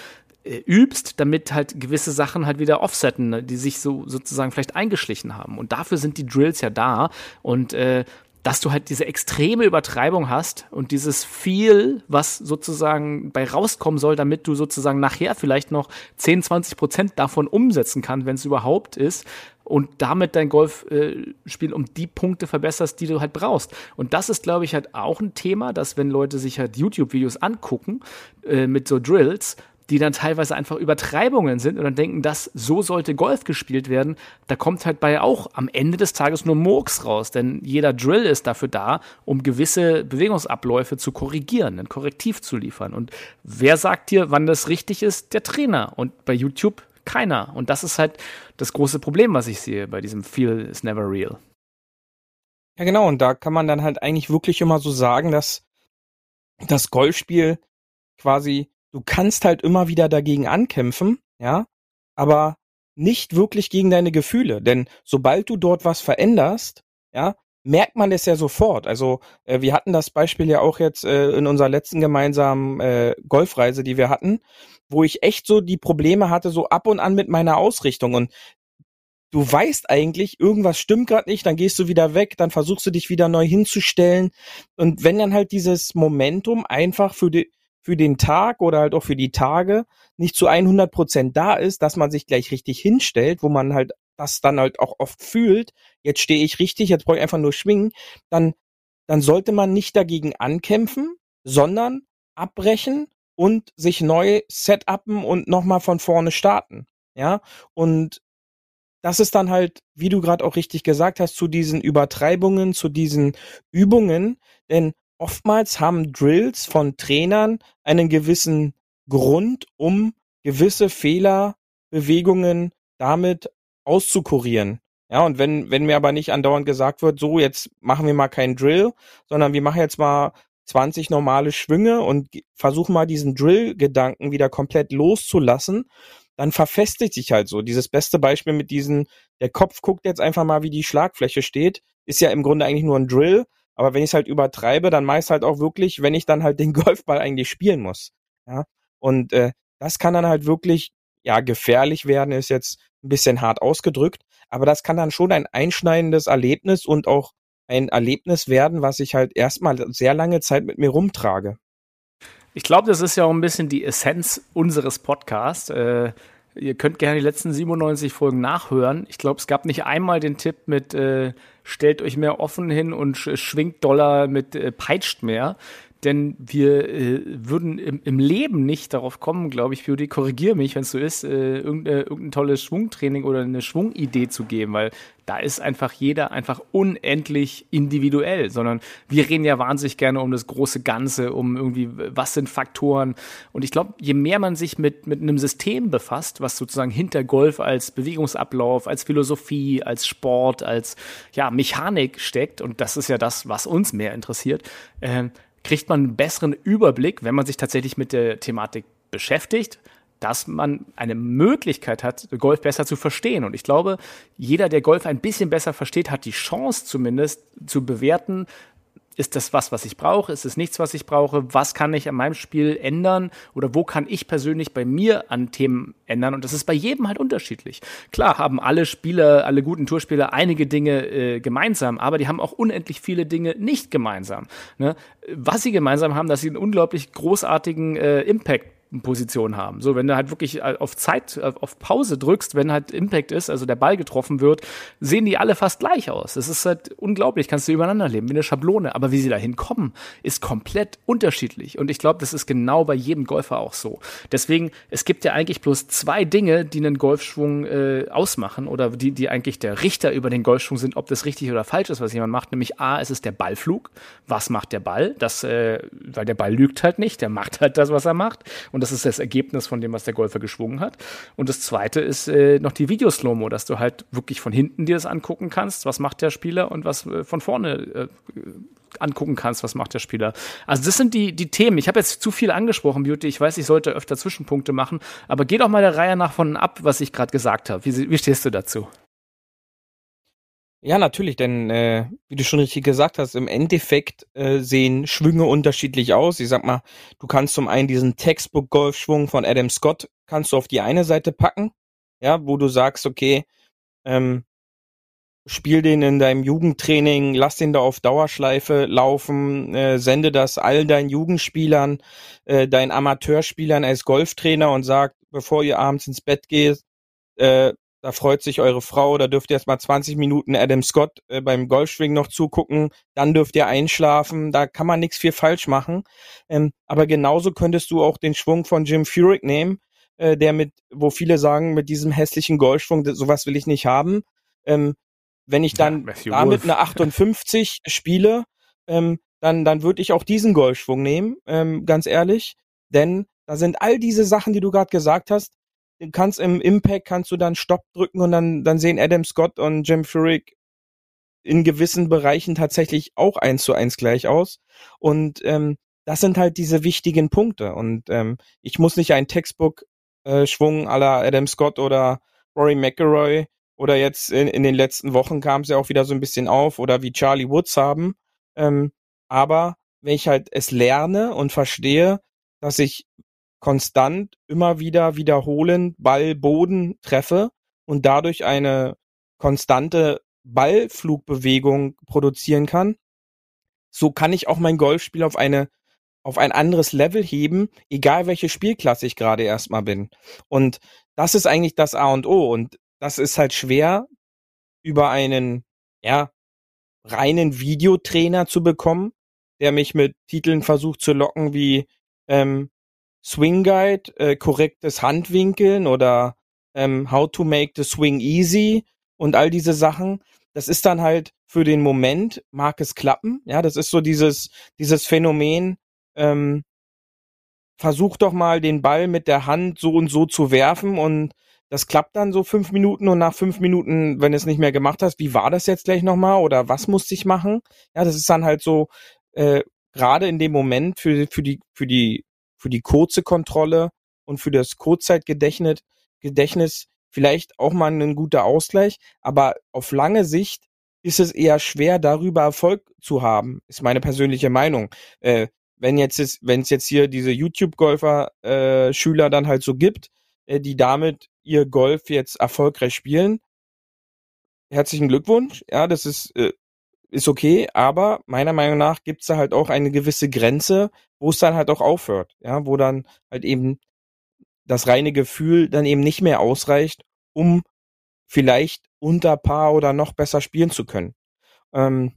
äh, übst, damit halt gewisse Sachen halt wieder offsetten, ne, die sich so sozusagen vielleicht eingeschlichen haben. Und dafür sind die Drills ja da. Und äh, dass du halt diese extreme Übertreibung hast und dieses viel, was sozusagen bei rauskommen soll, damit du sozusagen nachher vielleicht noch 10, 20 Prozent davon umsetzen kannst, wenn es überhaupt ist, und damit dein Golfspiel um die Punkte verbesserst, die du halt brauchst. Und das ist, glaube ich, halt auch ein Thema, dass wenn Leute sich halt YouTube-Videos angucken äh, mit so Drills, die dann teilweise einfach Übertreibungen sind und dann denken, dass so sollte Golf gespielt werden, da kommt halt bei auch am Ende des Tages nur Murks raus, denn jeder Drill ist dafür da, um gewisse Bewegungsabläufe zu korrigieren, ein Korrektiv zu liefern. Und wer sagt dir, wann das richtig ist? Der Trainer. Und bei YouTube keiner. Und das ist halt das große Problem, was ich sehe bei diesem Feel is never real. Ja, genau. Und da kann man dann halt eigentlich wirklich immer so sagen, dass das Golfspiel quasi du kannst halt immer wieder dagegen ankämpfen, ja, aber nicht wirklich gegen deine Gefühle. Denn sobald du dort was veränderst, ja, merkt man es ja sofort. Also äh, wir hatten das Beispiel ja auch jetzt äh, in unserer letzten gemeinsamen äh, Golfreise, die wir hatten, wo ich echt so die Probleme hatte, so ab und an mit meiner Ausrichtung. Und du weißt eigentlich, irgendwas stimmt gerade nicht, dann gehst du wieder weg, dann versuchst du dich wieder neu hinzustellen. Und wenn dann halt dieses Momentum einfach für die, für den Tag oder halt auch für die Tage nicht zu 100 Prozent da ist, dass man sich gleich richtig hinstellt, wo man halt das dann halt auch oft fühlt, jetzt stehe ich richtig, jetzt brauche ich einfach nur schwingen, dann, dann sollte man nicht dagegen ankämpfen, sondern abbrechen und sich neu setupen und nochmal von vorne starten. Ja, und das ist dann halt, wie du gerade auch richtig gesagt hast, zu diesen Übertreibungen, zu diesen Übungen, denn oftmals haben Drills von Trainern einen gewissen Grund, um gewisse Fehlerbewegungen damit auszukurieren. Ja, und wenn, wenn mir aber nicht andauernd gesagt wird, so, jetzt machen wir mal keinen Drill, sondern wir machen jetzt mal 20 normale Schwünge und versuchen mal diesen Drill-Gedanken wieder komplett loszulassen, dann verfestigt sich halt so. Dieses beste Beispiel mit diesen, der Kopf guckt jetzt einfach mal, wie die Schlagfläche steht, ist ja im Grunde eigentlich nur ein Drill, aber wenn ich es halt übertreibe, dann meist halt auch wirklich, wenn ich dann halt den Golfball eigentlich spielen muss. Ja. Und äh, das kann dann halt wirklich, ja, gefährlich werden, ist jetzt ein bisschen hart ausgedrückt, aber das kann dann schon ein einschneidendes Erlebnis und auch ein Erlebnis werden, was ich halt erstmal sehr lange Zeit mit mir rumtrage. Ich glaube, das ist ja auch ein bisschen die Essenz unseres Podcasts. Äh, Ihr könnt gerne die letzten 97 Folgen nachhören. Ich glaube, es gab nicht einmal den Tipp mit äh, stellt euch mehr offen hin und sch schwingt Dollar mit äh, peitscht mehr. Denn wir äh, würden im, im, Leben nicht darauf kommen, glaube ich, Beauty, korrigiere mich, wenn es so ist, äh, irgendein, irgendein tolles Schwungtraining oder eine Schwungidee zu geben, weil da ist einfach jeder einfach unendlich individuell, sondern wir reden ja wahnsinnig gerne um das große Ganze, um irgendwie, was sind Faktoren. Und ich glaube, je mehr man sich mit, mit einem System befasst, was sozusagen hinter Golf als Bewegungsablauf, als Philosophie, als Sport, als ja, Mechanik steckt, und das ist ja das, was uns mehr interessiert, äh, kriegt man einen besseren Überblick, wenn man sich tatsächlich mit der Thematik beschäftigt dass man eine Möglichkeit hat, Golf besser zu verstehen. Und ich glaube, jeder, der Golf ein bisschen besser versteht, hat die Chance zumindest zu bewerten, ist das was, was ich brauche? Ist es nichts, was ich brauche? Was kann ich an meinem Spiel ändern? Oder wo kann ich persönlich bei mir an Themen ändern? Und das ist bei jedem halt unterschiedlich. Klar haben alle Spieler, alle guten Tourspieler einige Dinge äh, gemeinsam, aber die haben auch unendlich viele Dinge nicht gemeinsam. Ne? Was sie gemeinsam haben, dass sie einen unglaublich großartigen äh, Impact Position haben. So, wenn du halt wirklich äh, auf Zeit, äh, auf Pause drückst, wenn halt Impact ist, also der Ball getroffen wird, sehen die alle fast gleich aus. Das ist halt unglaublich, kannst du übereinander leben, wie eine Schablone. Aber wie sie dahin kommen, ist komplett unterschiedlich. Und ich glaube, das ist genau bei jedem Golfer auch so. Deswegen, es gibt ja eigentlich bloß zwei Dinge, die einen Golfschwung äh, ausmachen oder die, die eigentlich der Richter über den Golfschwung sind, ob das richtig oder falsch ist, was jemand macht. Nämlich A, es ist der Ballflug. Was macht der Ball? Das, äh, weil der Ball lügt halt nicht, der macht halt das, was er macht. Und das ist das Ergebnis von dem, was der Golfer geschwungen hat. Und das zweite ist äh, noch die Videoslomo, dass du halt wirklich von hinten dir das angucken kannst, was macht der Spieler und was äh, von vorne äh, angucken kannst, was macht der Spieler. Also das sind die, die Themen. Ich habe jetzt zu viel angesprochen, Beauty. Ich weiß, ich sollte öfter Zwischenpunkte machen, aber geh doch mal der Reihe nach von ab, was ich gerade gesagt habe. Wie, wie stehst du dazu? Ja, natürlich, denn äh, wie du schon richtig gesagt hast, im Endeffekt äh, sehen Schwünge unterschiedlich aus. Ich sag mal, du kannst zum einen diesen Textbook-Golfschwung von Adam Scott kannst du auf die eine Seite packen, ja, wo du sagst, okay, ähm, spiel den in deinem Jugendtraining, lass den da auf Dauerschleife laufen, äh, sende das all deinen Jugendspielern, äh, deinen Amateurspielern als Golftrainer und sag, bevor ihr abends ins Bett geht, äh, da freut sich eure Frau, da dürft ihr erst mal 20 Minuten Adam Scott äh, beim Golfschwing noch zugucken, dann dürft ihr einschlafen, da kann man nichts viel falsch machen. Ähm, aber genauso könntest du auch den Schwung von Jim Furyk nehmen, äh, der mit, wo viele sagen, mit diesem hässlichen Golfschwung, sowas will ich nicht haben. Ähm, wenn ich dann ja, damit eine 58 spiele, ähm, dann, dann würde ich auch diesen Golfschwung nehmen, ähm, ganz ehrlich. Denn da sind all diese Sachen, die du gerade gesagt hast, kannst im Impact kannst du dann Stopp drücken und dann, dann sehen Adam Scott und Jim Furyk in gewissen Bereichen tatsächlich auch eins zu eins gleich aus. Und ähm, das sind halt diese wichtigen Punkte. Und ähm, ich muss nicht einen Textbook-Schwung äh, aller Adam Scott oder Rory McElroy oder jetzt in, in den letzten Wochen kam es ja auch wieder so ein bisschen auf oder wie Charlie Woods haben. Ähm, aber wenn ich halt es lerne und verstehe, dass ich konstant immer wieder wiederholend Ball Boden treffe und dadurch eine konstante Ballflugbewegung produzieren kann, so kann ich auch mein Golfspiel auf eine auf ein anderes Level heben, egal welche Spielklasse ich gerade erstmal bin. Und das ist eigentlich das A und O und das ist halt schwer über einen ja reinen Videotrainer zu bekommen, der mich mit Titeln versucht zu locken wie ähm, Swing Guide, äh, korrektes Handwinkeln oder ähm, How to make the swing easy und all diese Sachen. Das ist dann halt für den Moment, mag es klappen. Ja, das ist so dieses, dieses Phänomen, ähm, versuch doch mal den Ball mit der Hand so und so zu werfen und das klappt dann so fünf Minuten und nach fünf Minuten, wenn es nicht mehr gemacht hast, wie war das jetzt gleich nochmal oder was musste ich machen? Ja, das ist dann halt so, äh, gerade in dem Moment für, für die, für die für die kurze Kontrolle und für das Kurzzeitgedächtnis Gedächtnis vielleicht auch mal ein guter Ausgleich, aber auf lange Sicht ist es eher schwer, darüber Erfolg zu haben, ist meine persönliche Meinung. Äh, wenn jetzt ist, wenn es jetzt hier diese YouTube-Golfer äh, dann halt so gibt, äh, die damit ihr Golf jetzt erfolgreich spielen, herzlichen Glückwunsch. Ja, das ist äh, ist okay, aber meiner Meinung nach gibt's da halt auch eine gewisse Grenze, wo es dann halt auch aufhört, ja, wo dann halt eben das reine Gefühl dann eben nicht mehr ausreicht, um vielleicht unter Paar oder noch besser spielen zu können. Ähm,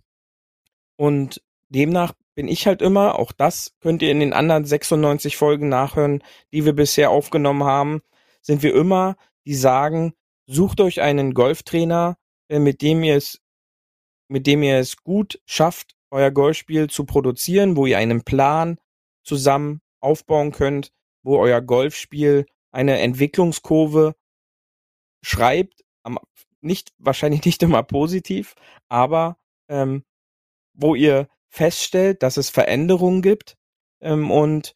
und demnach bin ich halt immer, auch das könnt ihr in den anderen 96 Folgen nachhören, die wir bisher aufgenommen haben, sind wir immer, die sagen, sucht euch einen Golftrainer, äh, mit dem ihr es, mit dem ihr es gut schafft, euer Golfspiel zu produzieren, wo ihr einen Plan zusammen aufbauen könnt, wo euer Golfspiel eine Entwicklungskurve schreibt, nicht wahrscheinlich nicht immer positiv, aber ähm, wo ihr feststellt, dass es Veränderungen gibt ähm, und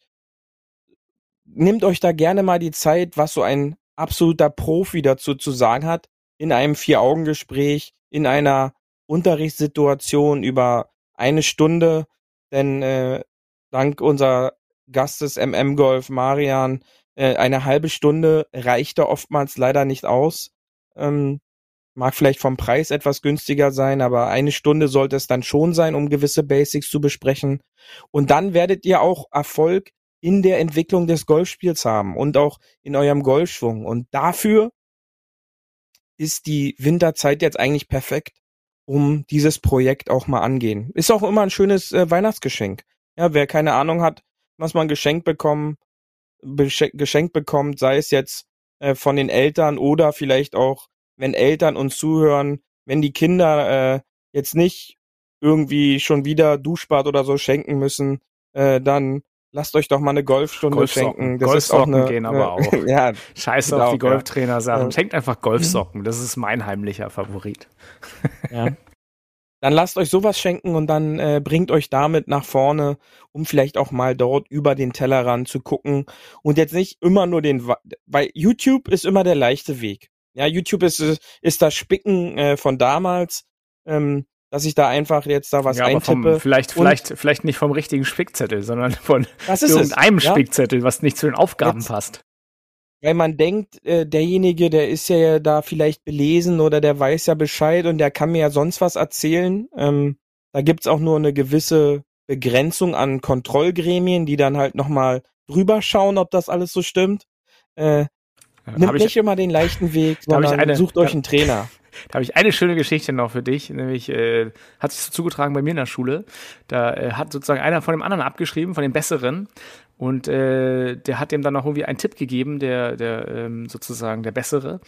nehmt euch da gerne mal die Zeit, was so ein absoluter Profi dazu zu sagen hat, in einem Vier-Augen-Gespräch, in einer Unterrichtssituation über eine Stunde, denn äh, dank unser Gastes MM Golf Marian äh, eine halbe Stunde reicht da oftmals leider nicht aus. Ähm, mag vielleicht vom Preis etwas günstiger sein, aber eine Stunde sollte es dann schon sein, um gewisse Basics zu besprechen. Und dann werdet ihr auch Erfolg in der Entwicklung des Golfspiels haben und auch in eurem Golfschwung. Und dafür ist die Winterzeit jetzt eigentlich perfekt, um dieses Projekt auch mal angehen. Ist auch immer ein schönes äh, Weihnachtsgeschenk. Ja, wer keine Ahnung hat, was man geschenkt bekommen, geschenkt bekommt, sei es jetzt äh, von den Eltern oder vielleicht auch, wenn Eltern uns zuhören, wenn die Kinder äh, jetzt nicht irgendwie schon wieder Duschbad oder so schenken müssen, äh, dann lasst euch doch mal eine Golfstunde Golfsocken. schenken. Das Golfsocken ist auch eine, gehen aber auch. ja, Scheiße auf die Golftrainer sagen. Ja. Schenkt einfach Golfsocken. Das ist mein heimlicher Favorit. ja. Dann lasst euch sowas schenken und dann äh, bringt euch damit nach vorne, um vielleicht auch mal dort über den Tellerrand zu gucken und jetzt nicht immer nur den, weil YouTube ist immer der leichte Weg. Ja, YouTube ist ist das Spicken äh, von damals. Ähm, dass ich da einfach jetzt da was ja, eintippe. Vom, vielleicht, vielleicht, vielleicht nicht vom richtigen Spickzettel, sondern von irgendeinem es, Spickzettel, was nicht zu den Aufgaben jetzt, passt. Weil man denkt, äh, derjenige, der ist ja da vielleicht belesen oder der weiß ja Bescheid und der kann mir ja sonst was erzählen. Ähm, da gibt's auch nur eine gewisse Begrenzung an Kontrollgremien, die dann halt nochmal drüber schauen, ob das alles so stimmt. Äh, nimmt nicht immer den leichten Weg, sondern eine, sucht euch einen Trainer. Da habe ich eine schöne Geschichte noch für dich, nämlich äh, hat sich so zugetragen bei mir in der Schule. Da äh, hat sozusagen einer von dem anderen abgeschrieben, von dem Besseren. Und äh, der hat dem dann noch irgendwie einen Tipp gegeben, der, der ähm, sozusagen der Bessere.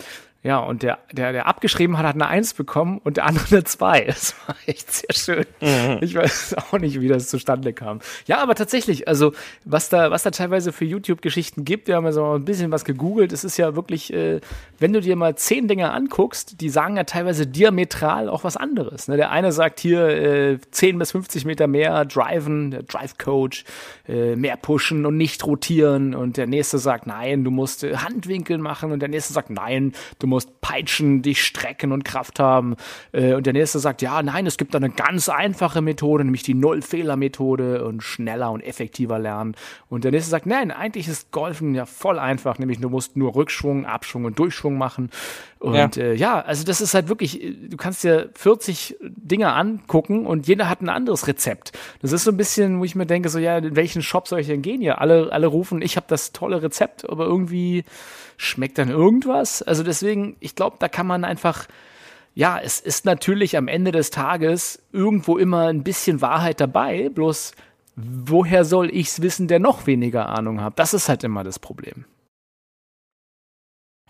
Ja, und der, der, der abgeschrieben hat, hat eine Eins bekommen und der andere eine Zwei. Das war echt sehr schön. Mhm. Ich weiß auch nicht, wie das zustande kam. Ja, aber tatsächlich, also was da, was da teilweise für YouTube-Geschichten gibt, wir haben ja so ein bisschen was gegoogelt. Es ist ja wirklich, äh, wenn du dir mal zehn Dinge anguckst, die sagen ja teilweise diametral auch was anderes. Ne? Der eine sagt hier äh, 10 bis 50 Meter mehr driven, der Drive-Coach, äh, mehr pushen und nicht rotieren. Und der nächste sagt, nein, du musst äh, Handwinkel machen. Und der nächste sagt, nein, du musst musst peitschen, dich strecken und Kraft haben. Äh, und der nächste sagt, ja, nein, es gibt da eine ganz einfache Methode, nämlich die Null-Fehler-Methode und schneller und effektiver lernen. Und der nächste sagt, nein, eigentlich ist Golfen ja voll einfach, nämlich du musst nur Rückschwung, Abschwung und Durchschwung machen. Und ja. Äh, ja, also das ist halt wirklich, du kannst dir 40 Dinge angucken und jeder hat ein anderes Rezept. Das ist so ein bisschen, wo ich mir denke, so ja, in welchen Shop soll ich denn gehen hier? Alle, alle rufen, ich habe das tolle Rezept, aber irgendwie schmeckt dann irgendwas. Also deswegen, ich glaube, da kann man einfach, ja, es ist natürlich am Ende des Tages irgendwo immer ein bisschen Wahrheit dabei, bloß woher soll ich's wissen, der noch weniger Ahnung hat? Das ist halt immer das Problem.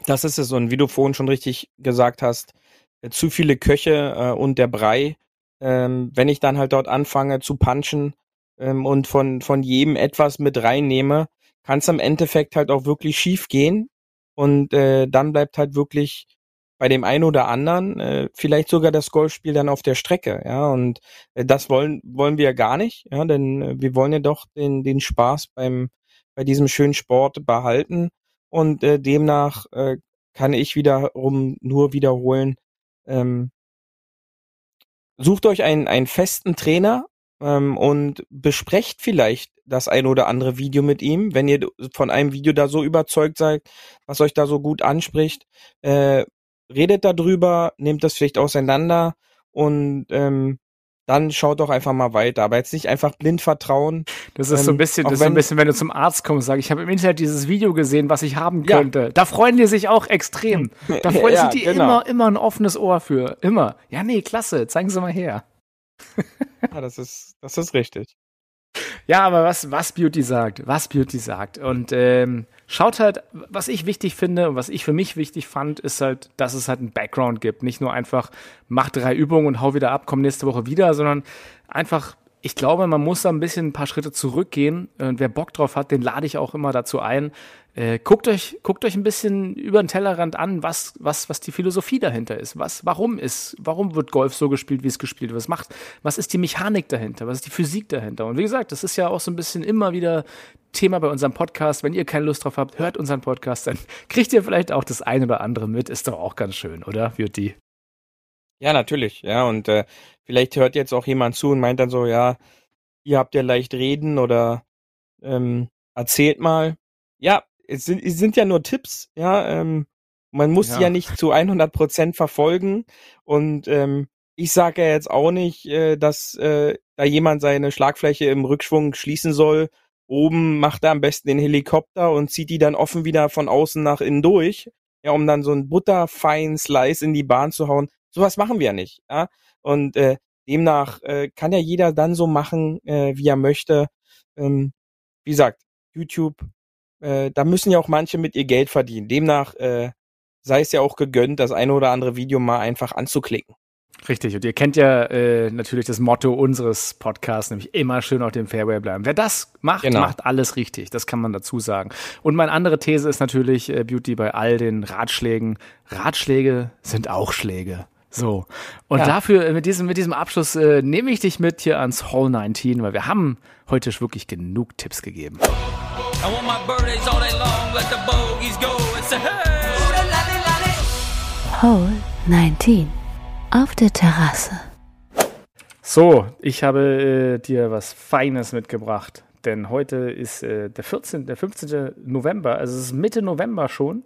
Das ist es. Und wie du vorhin schon richtig gesagt hast, äh, zu viele Köche äh, und der Brei. Ähm, wenn ich dann halt dort anfange zu punchen ähm, und von, von jedem etwas mit reinnehme, kann es im Endeffekt halt auch wirklich schief gehen. Und äh, dann bleibt halt wirklich bei dem einen oder anderen äh, vielleicht sogar das Golfspiel dann auf der Strecke, ja. Und äh, das wollen wollen wir gar nicht, ja, denn äh, wir wollen ja doch den den Spaß beim bei diesem schönen Sport behalten und äh, demnach äh, kann ich wiederum nur wiederholen. Ähm, sucht euch einen einen festen Trainer ähm, und besprecht vielleicht das ein oder andere Video mit ihm, wenn ihr von einem Video da so überzeugt seid, was euch da so gut anspricht. Äh, redet darüber, nehmt das vielleicht auseinander und ähm, dann schaut doch einfach mal weiter. Aber jetzt nicht einfach blind vertrauen. Das ist ähm, so ein bisschen, das ist so ein bisschen, wenn du zum Arzt kommst, sag ich habe im Internet dieses Video gesehen, was ich haben könnte. Ja. Da freuen die sich auch extrem. Da freuen ja, die genau. immer, immer ein offenes Ohr für. Immer. Ja, nee, klasse, zeigen Sie mal her. ja, das ist, das ist richtig. Ja, aber was, was Beauty sagt, was Beauty sagt. Und ähm, schaut halt, was ich wichtig finde und was ich für mich wichtig fand, ist halt, dass es halt einen Background gibt. Nicht nur einfach, mach drei Übungen und hau wieder ab, komm nächste Woche wieder, sondern einfach ich glaube, man muss da ein bisschen ein paar Schritte zurückgehen. Und wer Bock drauf hat, den lade ich auch immer dazu ein. Äh, guckt euch, guckt euch ein bisschen über den Tellerrand an, was, was, was die Philosophie dahinter ist. Was, warum ist, warum wird Golf so gespielt, wie es gespielt wird? Was macht, was ist die Mechanik dahinter? Was ist die Physik dahinter? Und wie gesagt, das ist ja auch so ein bisschen immer wieder Thema bei unserem Podcast. Wenn ihr keine Lust drauf habt, hört unseren Podcast, dann kriegt ihr vielleicht auch das eine oder andere mit. Ist doch auch ganz schön, oder? Beauty. Ja, natürlich. Ja, und äh, vielleicht hört jetzt auch jemand zu und meint dann so, ja, ihr habt ja leicht reden oder ähm, erzählt mal. Ja, es sind, es sind ja nur Tipps, ja. Ähm, man muss ja. ja nicht zu 100 Prozent verfolgen und ähm, ich sage ja jetzt auch nicht, äh, dass äh, da jemand seine Schlagfläche im Rückschwung schließen soll. Oben macht er am besten den Helikopter und zieht die dann offen wieder von außen nach innen durch, ja, um dann so einen butterfeinen Slice in die Bahn zu hauen. Sowas machen wir ja nicht. Ja? Und äh, demnach äh, kann ja jeder dann so machen, äh, wie er möchte. Ähm, wie gesagt, YouTube, äh, da müssen ja auch manche mit ihr Geld verdienen. Demnach äh, sei es ja auch gegönnt, das eine oder andere Video mal einfach anzuklicken. Richtig, und ihr kennt ja äh, natürlich das Motto unseres Podcasts, nämlich immer schön auf dem Fairway bleiben. Wer das macht, genau. macht alles richtig, das kann man dazu sagen. Und meine andere These ist natürlich, äh, Beauty, bei all den Ratschlägen, Ratschläge sind auch Schläge. So. Und ja. dafür, äh, mit diesem, mit diesem Abschluss, äh, nehme ich dich mit hier ans Hall 19, weil wir haben heute wirklich genug Tipps gegeben. Hole 19 auf der Terrasse. So, ich habe äh, dir was Feines mitgebracht denn heute ist äh, der 14., der 15. November, also es ist Mitte November schon.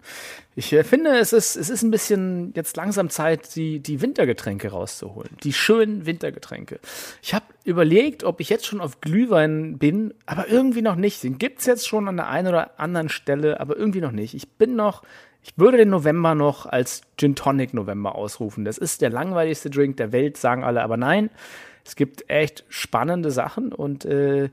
Ich äh, finde, es ist, es ist ein bisschen jetzt langsam Zeit, die, die Wintergetränke rauszuholen. Die schönen Wintergetränke. Ich habe überlegt, ob ich jetzt schon auf Glühwein bin, aber irgendwie noch nicht. Den gibt es jetzt schon an der einen oder anderen Stelle, aber irgendwie noch nicht. Ich bin noch ich würde den November noch als Gin Tonic November ausrufen. Das ist der langweiligste Drink der Welt, sagen alle, aber nein, es gibt echt spannende Sachen und äh,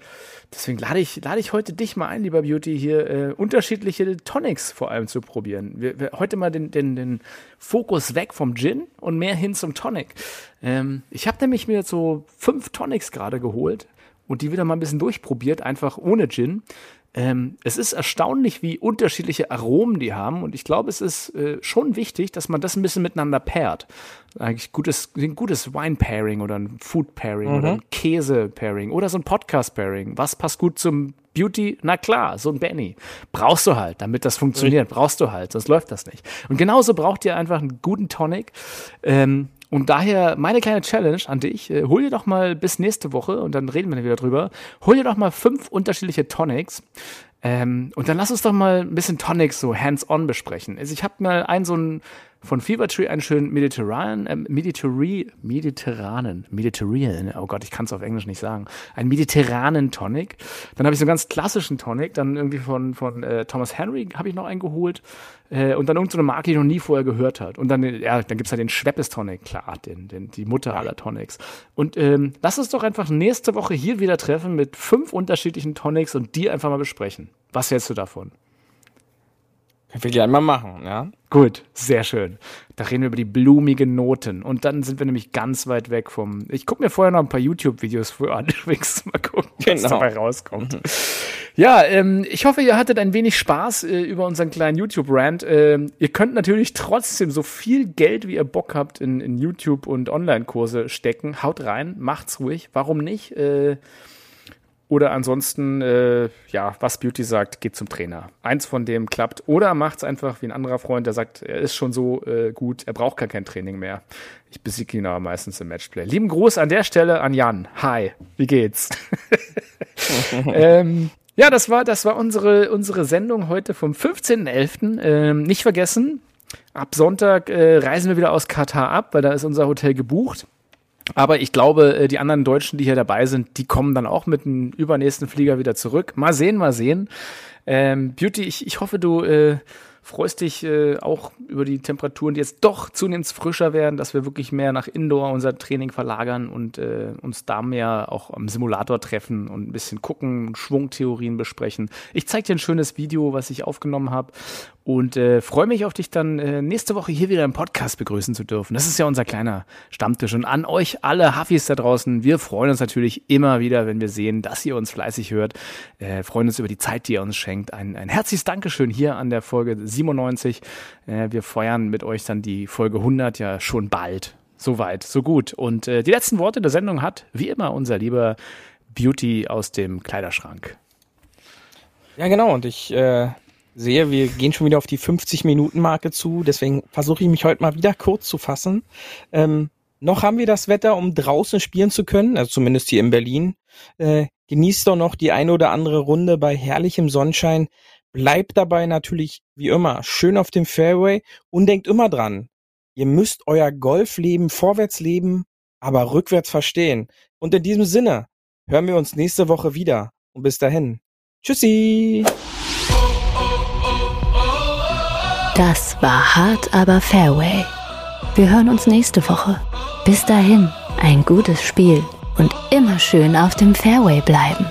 deswegen lade ich, lade ich heute dich mal ein, lieber Beauty, hier äh, unterschiedliche Tonics vor allem zu probieren. Wir, wir, heute mal den, den, den Fokus weg vom Gin und mehr hin zum Tonic. Ähm, ich habe nämlich mir so fünf Tonics gerade geholt und die wieder mal ein bisschen durchprobiert, einfach ohne Gin. Ähm, es ist erstaunlich, wie unterschiedliche Aromen die haben. Und ich glaube, es ist äh, schon wichtig, dass man das ein bisschen miteinander pairt. Eigentlich gutes, ein gutes Wine-Pairing oder ein Food-Pairing mhm. oder ein Käse-Pairing oder so ein Podcast-Pairing. Was passt gut zum Beauty? Na klar, so ein Benny. Brauchst du halt, damit das funktioniert. Brauchst du halt, sonst läuft das nicht. Und genauso braucht ihr einfach einen guten Tonic. Ähm, und daher meine kleine Challenge an dich, äh, hol dir doch mal bis nächste Woche und dann reden wir wieder drüber, hol dir doch mal fünf unterschiedliche Tonics ähm, und dann lass uns doch mal ein bisschen Tonics so hands-on besprechen. Also ich habe mal einen so einen von Fever Tree einen schönen Mediterranen, äh, Mediterri Mediterranen, Mediterranean, oh Gott, ich kann es auf Englisch nicht sagen, einen mediterranen Tonic. Dann habe ich so einen ganz klassischen Tonic, dann irgendwie von, von äh, Thomas Henry habe ich noch einen geholt äh, und dann irgendeine so Marke, die ich noch nie vorher gehört hat. Und dann, ja, dann gibt's halt den Schweppes Tonic, klar, den, den, die Mutter aller Tonics. Und ähm, lass uns doch einfach nächste Woche hier wieder treffen mit fünf unterschiedlichen Tonics und die einfach mal besprechen. Was hältst du davon? Können wir gerne mal machen, ja. Gut, sehr schön. Da reden wir über die blumigen Noten. Und dann sind wir nämlich ganz weit weg vom. Ich gucke mir vorher noch ein paar YouTube-Videos für an, übrigens mal gucken, was genau. dabei rauskommt. Mhm. Ja, ähm, ich hoffe, ihr hattet ein wenig Spaß äh, über unseren kleinen YouTube-Rant. Ähm, ihr könnt natürlich trotzdem so viel Geld, wie ihr Bock habt, in, in YouTube und Online-Kurse stecken. Haut rein, macht's ruhig. Warum nicht? Äh, oder ansonsten, äh, ja, was Beauty sagt, geht zum Trainer. Eins von dem klappt. Oder macht's einfach wie ein anderer Freund, der sagt, er ist schon so äh, gut, er braucht gar kein Training mehr. Ich besiege ihn aber meistens im Matchplay. Lieben Gruß an der Stelle an Jan. Hi, wie geht's? ähm, ja, das war, das war unsere, unsere Sendung heute vom 15.11. Ähm, nicht vergessen, ab Sonntag äh, reisen wir wieder aus Katar ab, weil da ist unser Hotel gebucht. Aber ich glaube, äh, die anderen Deutschen, die hier dabei sind, die kommen dann auch mit dem übernächsten Flieger wieder zurück. Mal sehen, mal sehen. Ähm, Beauty, ich, ich hoffe, du äh, freust dich äh, auch über die Temperaturen, die jetzt doch zunehmend frischer werden, dass wir wirklich mehr nach Indoor unser Training verlagern und äh, uns da mehr auch am Simulator treffen und ein bisschen gucken, Schwungtheorien besprechen. Ich zeige dir ein schönes Video, was ich aufgenommen habe und äh, freue mich auf dich dann äh, nächste Woche hier wieder im Podcast begrüßen zu dürfen. Das ist ja unser kleiner Stammtisch. Und an euch alle Huffis da draußen, wir freuen uns natürlich immer wieder, wenn wir sehen, dass ihr uns fleißig hört. Äh, freuen uns über die Zeit, die ihr uns schenkt. Ein, ein herzliches Dankeschön hier an der Folge 97. Äh, wir feiern mit euch dann die Folge 100 ja schon bald. Soweit, so gut. Und äh, die letzten Worte der Sendung hat, wie immer, unser lieber Beauty aus dem Kleiderschrank. Ja, genau. Und ich äh, sehe, wir gehen schon wieder auf die 50-Minuten-Marke zu. Deswegen versuche ich mich heute mal wieder kurz zu fassen. Ähm, noch haben wir das Wetter, um draußen spielen zu können, also zumindest hier in Berlin. Äh, genießt doch noch die eine oder andere Runde bei herrlichem Sonnenschein. Bleibt dabei natürlich wie immer schön auf dem Fairway und denkt immer dran, ihr müsst euer Golfleben vorwärts leben, aber rückwärts verstehen. Und in diesem Sinne hören wir uns nächste Woche wieder. Und bis dahin. Tschüssi! Das war hart, aber Fairway. Wir hören uns nächste Woche. Bis dahin, ein gutes Spiel und immer schön auf dem Fairway bleiben.